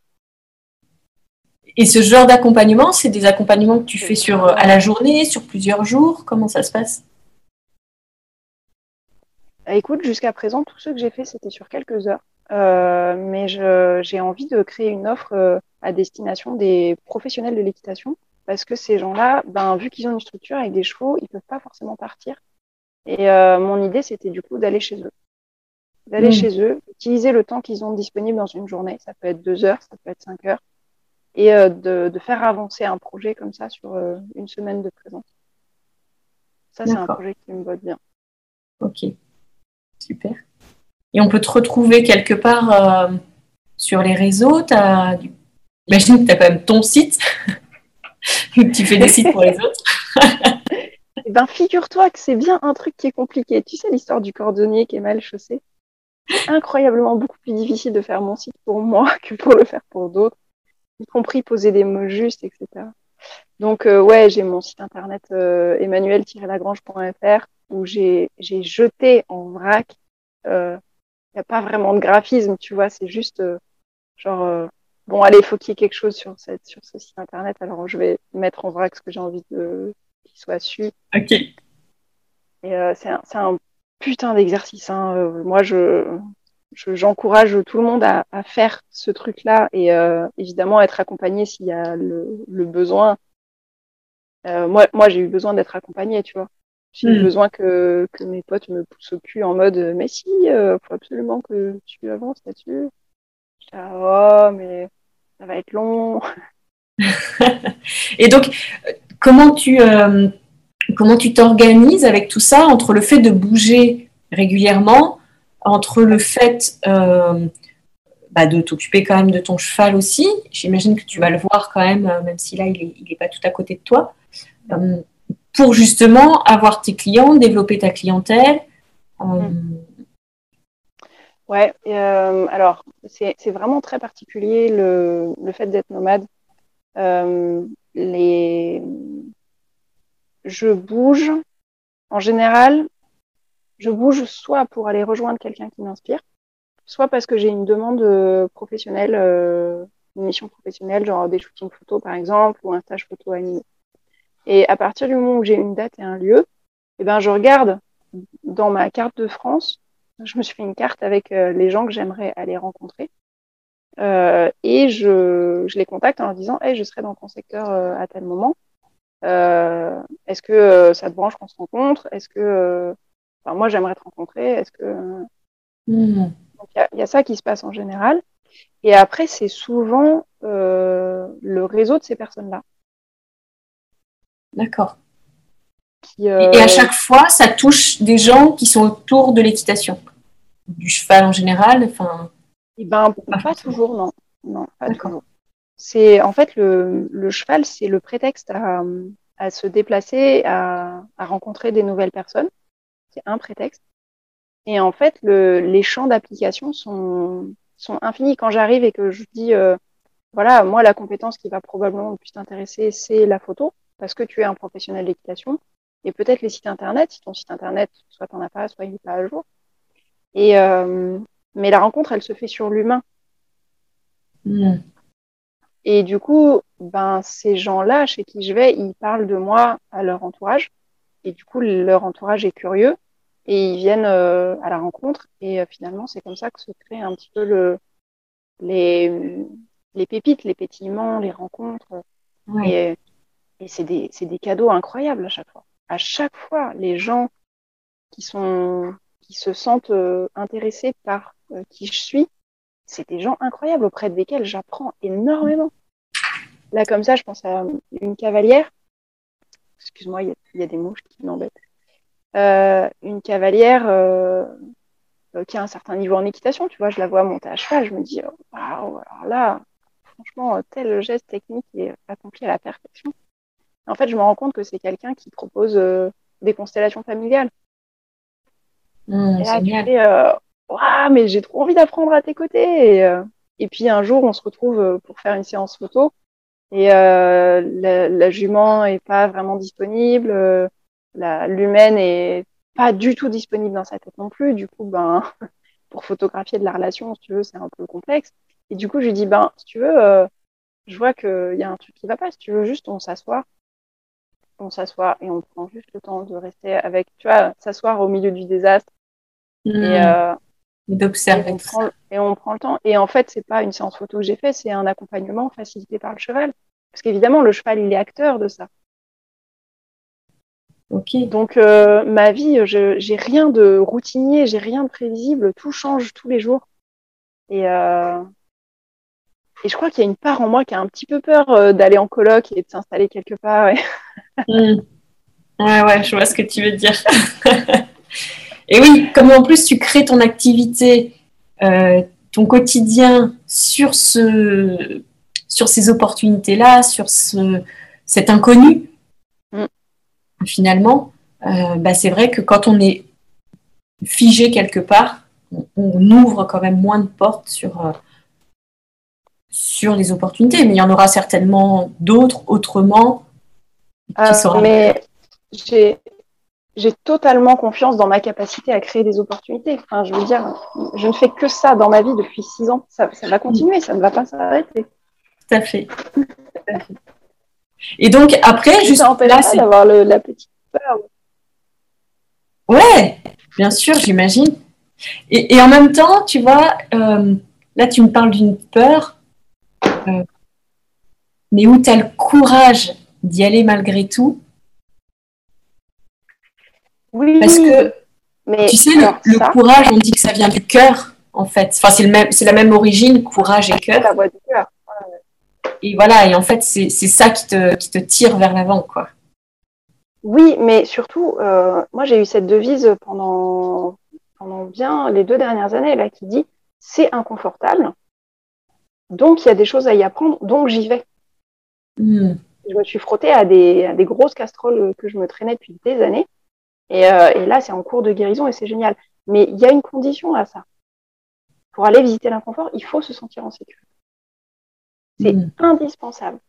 Et ce genre d'accompagnement, c'est des accompagnements que tu fais sur, à la journée, sur plusieurs jours? Comment ça se passe? Bah, Écoute, jusqu'à présent, tout ce que j'ai fait, c'était sur quelques heures. Euh, mais j'ai envie de créer une offre euh, à destination des professionnels de l'équitation parce que ces gens-là, ben, vu qu'ils ont une structure avec des chevaux, ils peuvent pas forcément partir. Et euh, mon idée, c'était du coup d'aller chez eux. D'aller hmm. chez eux, utiliser le temps qu'ils ont disponible dans une journée. Ça peut être deux heures, ça peut être cinq heures et euh, de, de, faire avancer un projet comme ça sur euh, une semaine de présence. Ça, c'est un projet qui me botte bien. Ok, super. Et on peut te retrouver quelque part sur les réseaux? As... J'imagine que tu as quand même ton site, [laughs] [laughs] tu fais des sites pour les autres. [laughs] eh ben, figure-toi que c'est bien un truc qui est compliqué. Tu sais l'histoire du cordonnier qui est mal chaussé Incroyablement beaucoup plus difficile de faire mon site pour moi [laughs] que pour le faire pour d'autres y compris poser des mots justes, etc. Donc, euh, ouais, j'ai mon site internet euh, emmanuel-lagrange.fr où j'ai jeté en vrac. Il euh, n'y a pas vraiment de graphisme, tu vois, c'est juste genre, bon, allez, il faut qu'il y ait quelque chose sur, cette, sur ce site internet, alors je vais mettre en vrac ce que j'ai envie de qu'il soit su. Ok. Et c'est un, un, putain d'exercice. Hein. moi, je, j'encourage tout le monde à, faire ce truc-là et euh, évidemment être accompagné s'il y a le, besoin. Euh, moi, moi j'ai eu besoin d'être accompagné, tu vois. J'ai eu hmm. besoin que, que mes potes me poussent au cul en mode mais si, euh, faut absolument que tu avances là-dessus. Oh, mais ça va être long. [laughs] et donc, comment tu comment tu t'organises avec tout ça entre le fait de bouger régulièrement entre le fait euh, bah, de t'occuper quand même de ton cheval aussi, j'imagine que tu vas le voir quand même, euh, même si là il n'est pas tout à côté de toi, euh, pour justement avoir tes clients, développer ta clientèle. Mm. Ouais, alors c'est vraiment très particulier le, fait d'être nomade. les... Je bouge en général je bouge soit pour aller rejoindre quelqu'un qui m'inspire, soit parce que j'ai une demande euh, professionnelle, euh, une mission professionnelle, genre des shootings photos par exemple, ou un stage photo animé. Et à partir du moment où j'ai une date et un lieu, eh ben, je regarde dans ma carte de France, je me suis fait une carte avec euh, les gens que j'aimerais aller rencontrer. et je, je, les contacte en leur disant hey, je serai dans ton secteur à tel moment. Est-ce que ça te branche qu'on se rencontre? Est-ce que moi, j'aimerais te rencontrer. Est-ce que. Hmm. il y, a ça qui se passe en général. Et après, c'est souvent euh, le réseau de ces personnes-là. D'accord. Et à euh, chaque fois, ça touche des gens qui sont autour de l'équitation, du cheval en général. Enfin. Eh ben, pas, toujours, non. Non, pas toujours. C'est en fait le, le cheval, c'est le prétexte à, à, se déplacer, à, à rencontrer des nouvelles personnes c'est un prétexte. Et en fait, le, les champs d'application sont, sont infinis. Quand j'arrive et que je dis, euh, voilà, moi, la compétence qui va probablement le plus t'intéresser, c'est la photo, parce que tu es un professionnel d'équitation. Et peut-être les sites internet, si ton site internet, soit t'en as pas, soit il n'est pas à jour. Et, euh, mais la rencontre, elle se fait sur l'humain. Hmm. Et du coup, ben, ces gens-là, chez qui je vais, ils parlent de moi à leur entourage. Et du coup, leur entourage est curieux et ils viennent euh, à la rencontre. Et euh, finalement, c'est comme ça que se crée un petit peu le, les, les pépites, les pétillements, les rencontres. Et, et c'est des, des, cadeaux incroyables à chaque fois. À chaque fois, les gens qui, sont, se sentent euh, intéressés par qui je suis, c'est des gens incroyables auprès desquels j'apprends énormément. Là, comme ça, je pense à une cavalière excuse-moi, il y, a des mouches qui m'embêtent. Euh, une cavalière euh, euh, qui a un certain niveau en équitation, tu vois, je la vois monter à cheval, je me dis, oh, waouh, alors là, franchement, tel geste technique est accompli à la perfection. En fait, je me rends compte que c'est quelqu'un qui propose des constellations familiales. Mmh, et là, tu mais j'ai trop envie d'apprendre à tes côtés. Et, et, puis un jour, on se retrouve pour faire une séance photo et euh, la, jument est pas vraiment disponible, euh, l'humaine est pas du tout disponible dans sa tête non plus. Du coup, ben, [laughs] pour photographier de la relation, si tu veux, c'est un peu complexe. Et du coup, je lui dis, ben, si tu veux, euh, je vois qu'il y a un truc qui va pas. Si tu veux juste, on s'assoit, on s'assoit et on prend juste le temps de rester avec, tu vois, s'asseoir au milieu du désastre et, mmh. euh, d'observer. Et, on prend le temps. Et en fait, c'est pas une séance photo que j'ai fait, c'est un accompagnement facilité par le cheval. Parce qu'évidemment, le cheval, il est acteur de ça. Ok. Donc, euh, ma vie, je j'ai rien de routinier, j'ai rien de prévisible, tout change tous les jours. Et, euh, et je crois qu'il y a une part en moi qui a un petit peu peur euh, d'aller en coloc et de s'installer quelque part. Ouais. [laughs] Hmm. ouais, ouais, je vois ce que tu veux dire. [laughs] et oui, comme en plus tu crées ton activité, euh, ton quotidien sur, ce, sur ces opportunités-là, sur ce, cet inconnu, mm. finalement, euh, bah, c'est vrai que quand on est figé quelque part, on, on, ouvre quand même moins de portes sur sur les opportunités, mais il y en aura certainement d'autres autrement. Euh, mais j'ai j'ai totalement confiance dans ma capacité à créer des opportunités. Enfin, je veux dire, je ne fais que ça dans ma vie depuis six ans. Ça, ça va continuer, ça ne va pas s'arrêter. Tout à fait. Et donc après, juste là, c'est d'avoir la petite peur. Ouais, bien sûr, j'imagine. Et, et, en même temps, tu vois, euh, là, tu me parles d'une peur euh, mais où tu as le courage d'y aller malgré tout. Oui. Parce que, mais tu sais, le, courage, on dit que ça vient du cœur, en fait. Enfin, c'est, le même, c'est la même origine, courage et cœur. La voix du cœur. Et voilà, et en fait, c'est, c'est ça qui te, qui te tire vers l'avant, quoi. Oui, mais surtout, euh, moi, j'ai eu cette devise pendant, pendant bien les deux dernières années, là, qui dit c'est inconfortable, donc, il y a des choses à y apprendre, donc j'y vais. Hmm. Je me suis frottée à des, grosses casseroles que je me traînais depuis des années. Euh, et, là, c'est en cours de guérison et c'est génial. Mais il y a une condition à ça. Pour aller visiter l'inconfort, il faut se sentir en sécurité. C'est hmm. indispensable.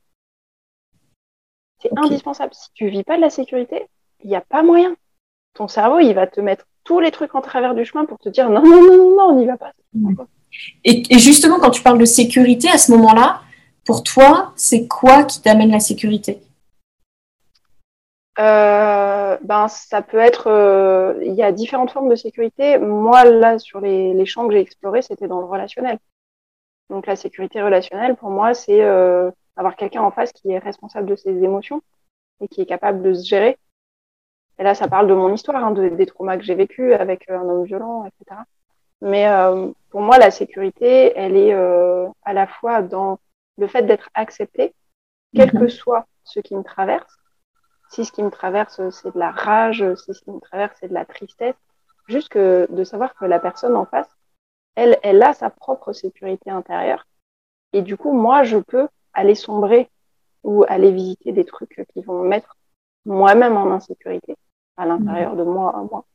C'est indispensable. Si tu vis pas de la sécurité, il n'y a pas moyen. Ton cerveau, il va te mettre tous les trucs en travers du chemin pour te dire non, non, non, non, non on n'y va pas. Hmm. Et, justement, quand tu parles de sécurité, à ce moment-là, pour toi, c'est quoi qui t'amène la sécurité? Euh, ben, ça peut être. Euh, il y a différentes formes de sécurité. Moi, là, sur les, champs que j'ai explorés, c'était dans le relationnel. Donc, la sécurité relationnelle, pour moi, c'est euh, avoir quelqu'un en face qui est responsable de ses émotions et qui est capable de se gérer. Et là, ça parle de mon histoire, hein, des traumas que j'ai vécus avec un homme violent, etc. Mais euh, pour moi, la sécurité, elle est euh, à la fois dans le fait d'être accepté, quel que mhm. soit ce qui me traverse. Si ce qui me traverse, c'est de la rage, si ce qui me traverse, c'est de la tristesse, juste que de savoir que la personne en face, elle, elle a sa propre sécurité intérieure. Et du coup, moi, je peux aller sombrer ou aller visiter des trucs qui vont me mettre moi-même en insécurité à l'intérieur de moi à moi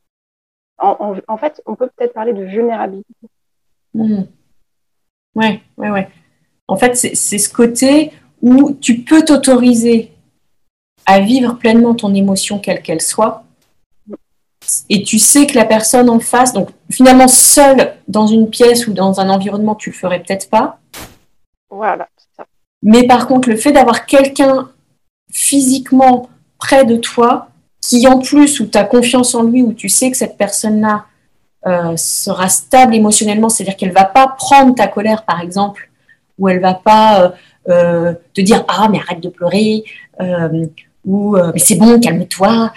en, fait, on peut peut-être parler de vulnérabilité. Oui, Ouais, ouais, ouais. En fait, c'est ce côté où tu peux t'autoriser à vivre pleinement ton émotion, quelle qu'elle soit, et tu sais que la personne en face, donc finalement seule dans une pièce ou dans un environnement, tu le ferais peut-être pas. Voilà, ça. Mais par contre, le fait d'avoir quelqu'un physiquement près de toi, qui en plus, où tu as confiance en lui, où tu sais que cette personne-là euh, sera stable émotionnellement, c'est-à-dire qu'elle va pas prendre ta colère, par exemple, ou elle va pas euh, euh, te dire ah mais arrête de pleurer, ou mais c'est bon, calme-toi.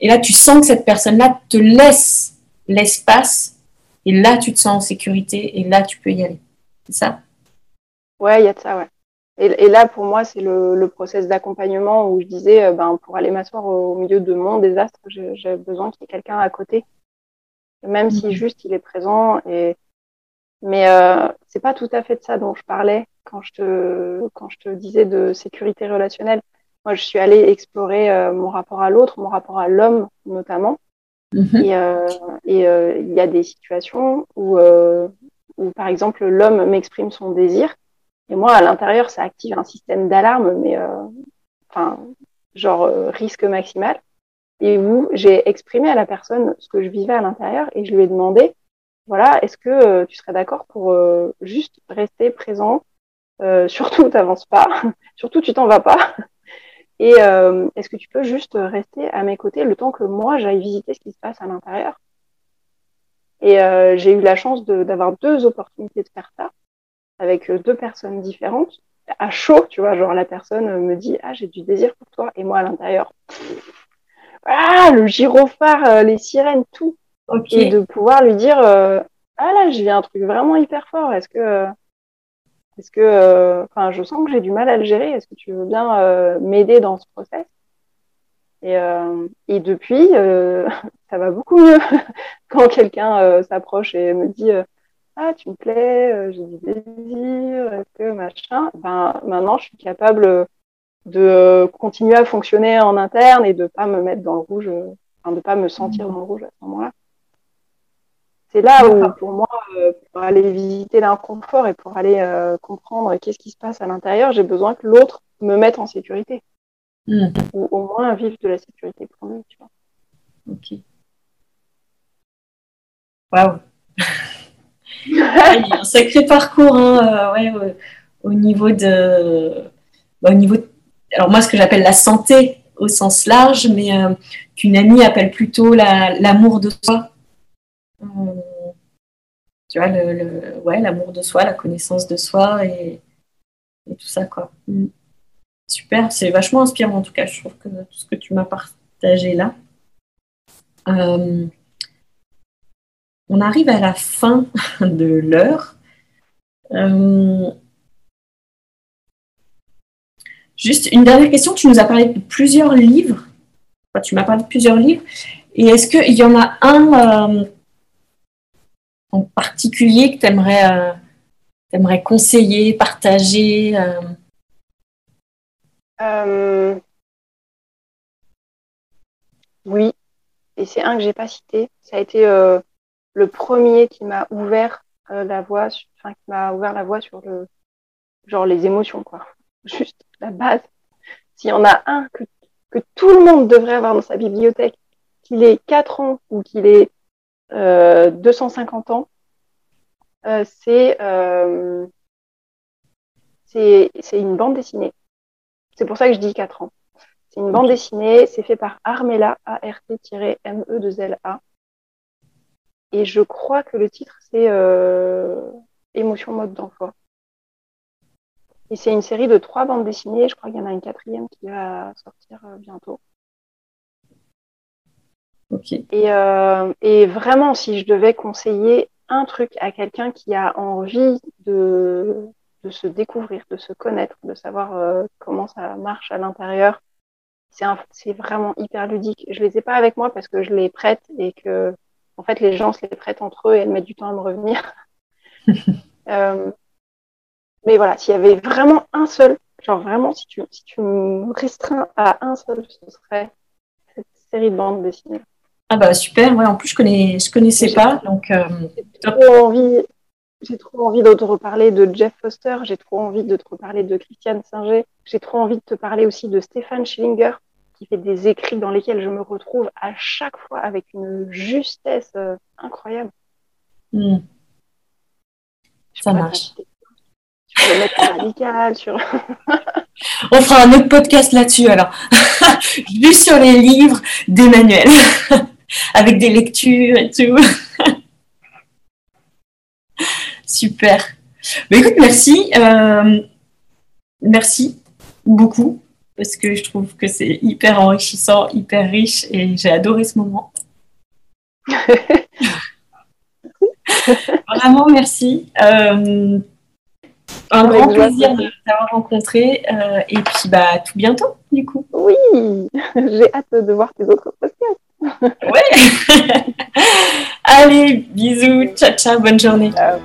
et là, tu sens que cette personne-là te laisse l'espace, et là, tu te sens en sécurité, et là, tu peux y aller. C'est ça? Ouais, il y a de ça, ouais. Et, là, pour moi, c'est le, le process d'accompagnement où je disais, euh, ben, pour aller m'asseoir au, milieu de mon désastre, j'ai besoin qu'il y ait quelqu'un à côté, même si mhm. juste il est présent. Et... Mais euh, c'est pas tout à fait de ça dont je parlais quand je te, quand je te disais de sécurité relationnelle. Moi, je suis allée explorer euh, mon rapport à l'autre, mon rapport à l'homme notamment. Mhm. Et euh, il y a des situations où, où par exemple, l'homme m'exprime son désir et moi, à l'intérieur, ça active un système d'alarme, mais euh, enfin, genre euh, risque maximal. Et où j'ai exprimé à la personne ce que je vivais à l'intérieur et je lui ai demandé, voilà, est-ce que euh, tu serais d'accord pour juste rester présent [laughs] surtout, t'avances pas. [laughs] surtout, tu t'en vas pas. [laughs] Et est-ce que tu peux juste rester à mes côtés le temps que moi, j'aille visiter ce qui se passe à l'intérieur? Et j'ai eu la chance d'avoir deux opportunités de faire ça avec deux personnes différentes à chaud, tu vois, genre la personne me dit ah j'ai du désir pour toi et moi à l'intérieur, ah le gyrophare, les sirènes, tout, et de pouvoir lui dire ah là je vis un truc vraiment hyper fort, est-ce que est-ce que, euh, enfin, je sens que j'ai du mal à le gérer. Est-ce que tu veux bien euh, m'aider dans ce process? Et, euh, et, depuis, [laughs] ça va beaucoup mieux [laughs] quand quelqu'un s'approche et me dit ah tu me plais, j'ai du désir, est-ce que machin. Ben maintenant, je suis capable de continuer à fonctionner en interne et de pas me mettre dans le rouge, enfin de pas me sentir dans le rouge à ce moment-là. C'est là où, pour moi, euh, pour aller visiter l'inconfort et pour aller euh, comprendre qu'est-ce qui se passe à l'intérieur, j'ai besoin que l'autre me mette en sécurité. Hmm. Ou au moins vivre de la sécurité pour lui, tu vois. Ok. Waouh! Il y a un sacré parcours hein, euh, au niveau de. Bah, au niveau Alors, moi, ce que j'appelle la santé au sens large, mais qu'une amie appelle plutôt l'amour de soi tu vois, le, ouais, l'amour de soi, la connaissance de soi et, tout ça, quoi. Mm. Super, c'est vachement inspirant en tout cas, je trouve que tout ce que tu m'as partagé là. Euh, on arrive à la fin [laughs] de l'heure. Euh, juste une dernière question, tu nous as parlé de plusieurs livres. tu m'as parlé de plusieurs livres. Et est-ce qu'il y en a un euh, en particulier que tu aimerais, euh, conseiller, partager Oui, et c'est un que j'ai pas cité. Ça a été le premier qui m'a ouvert la voie, enfin qui m'a ouvert la voie sur le genre les émotions quoi. Juste la base. S'il y en a un que, que tout le monde devrait avoir dans sa bibliothèque, qu'il ait 4 ans ou qu'il ait 250 euh, ans, euh, euh, c'est c'est une bande dessinée. C'est pour ça que je dis 4 ans. C'est une bande dessinée, c'est fait par Armela, A-R-T-M-E-2-L-A. Et je crois que le titre, c'est Émotion mode d'emploi. Et c'est une série de trois bandes dessinées. Je crois qu'il y en a une quatrième qui va sortir bientôt. Euh, et, vraiment, si je devais conseiller un truc à quelqu'un qui a envie de, se découvrir, de se connaître, de savoir euh, comment ça marche à l'intérieur, c'est vraiment hyper ludique. Je les ai pas avec moi parce que je les prête et que, en fait, les gens se les prêtent entre eux et elles mettent du temps à me revenir. [laughs] Euh, mais voilà, s'il y avait vraiment un seul, genre vraiment, si tu, si tu me restreins à un seul, ce serait cette série de bandes dessinées. Ah bah super, ouais, en plus je connais je connaissais pas, donc euh, j'ai trop envie, j'ai trop envie de te reparler de Jeff Foster, j'ai trop envie de te reparler de Christiane Singer, j'ai trop envie de te parler aussi de Stéphane Schillinger, qui fait des écrits dans lesquels je me retrouve à chaque fois avec une justesse euh, incroyable. Hmm. Ça marche. Sur le mettre radical, sur. [laughs] On fera un autre podcast là-dessus alors. [laughs] Juste sur les livres d'Emmanuel. [laughs] avec des lectures et tout. Super. Mais écoute, merci. Euh, merci beaucoup parce que je trouve que c'est hyper enrichissant, hyper riche et j'ai adoré ce moment. [laughs] Vraiment, merci. Euh, un grand plaisir de t'avoir rencontré euh, et puis bah tout bientôt du coup. Oui, [laughs] j'ai hâte de voir tes autres podcasts. Ouais. [laughs] Allez, bisous, ciao ciao, bonne journée. Ciao.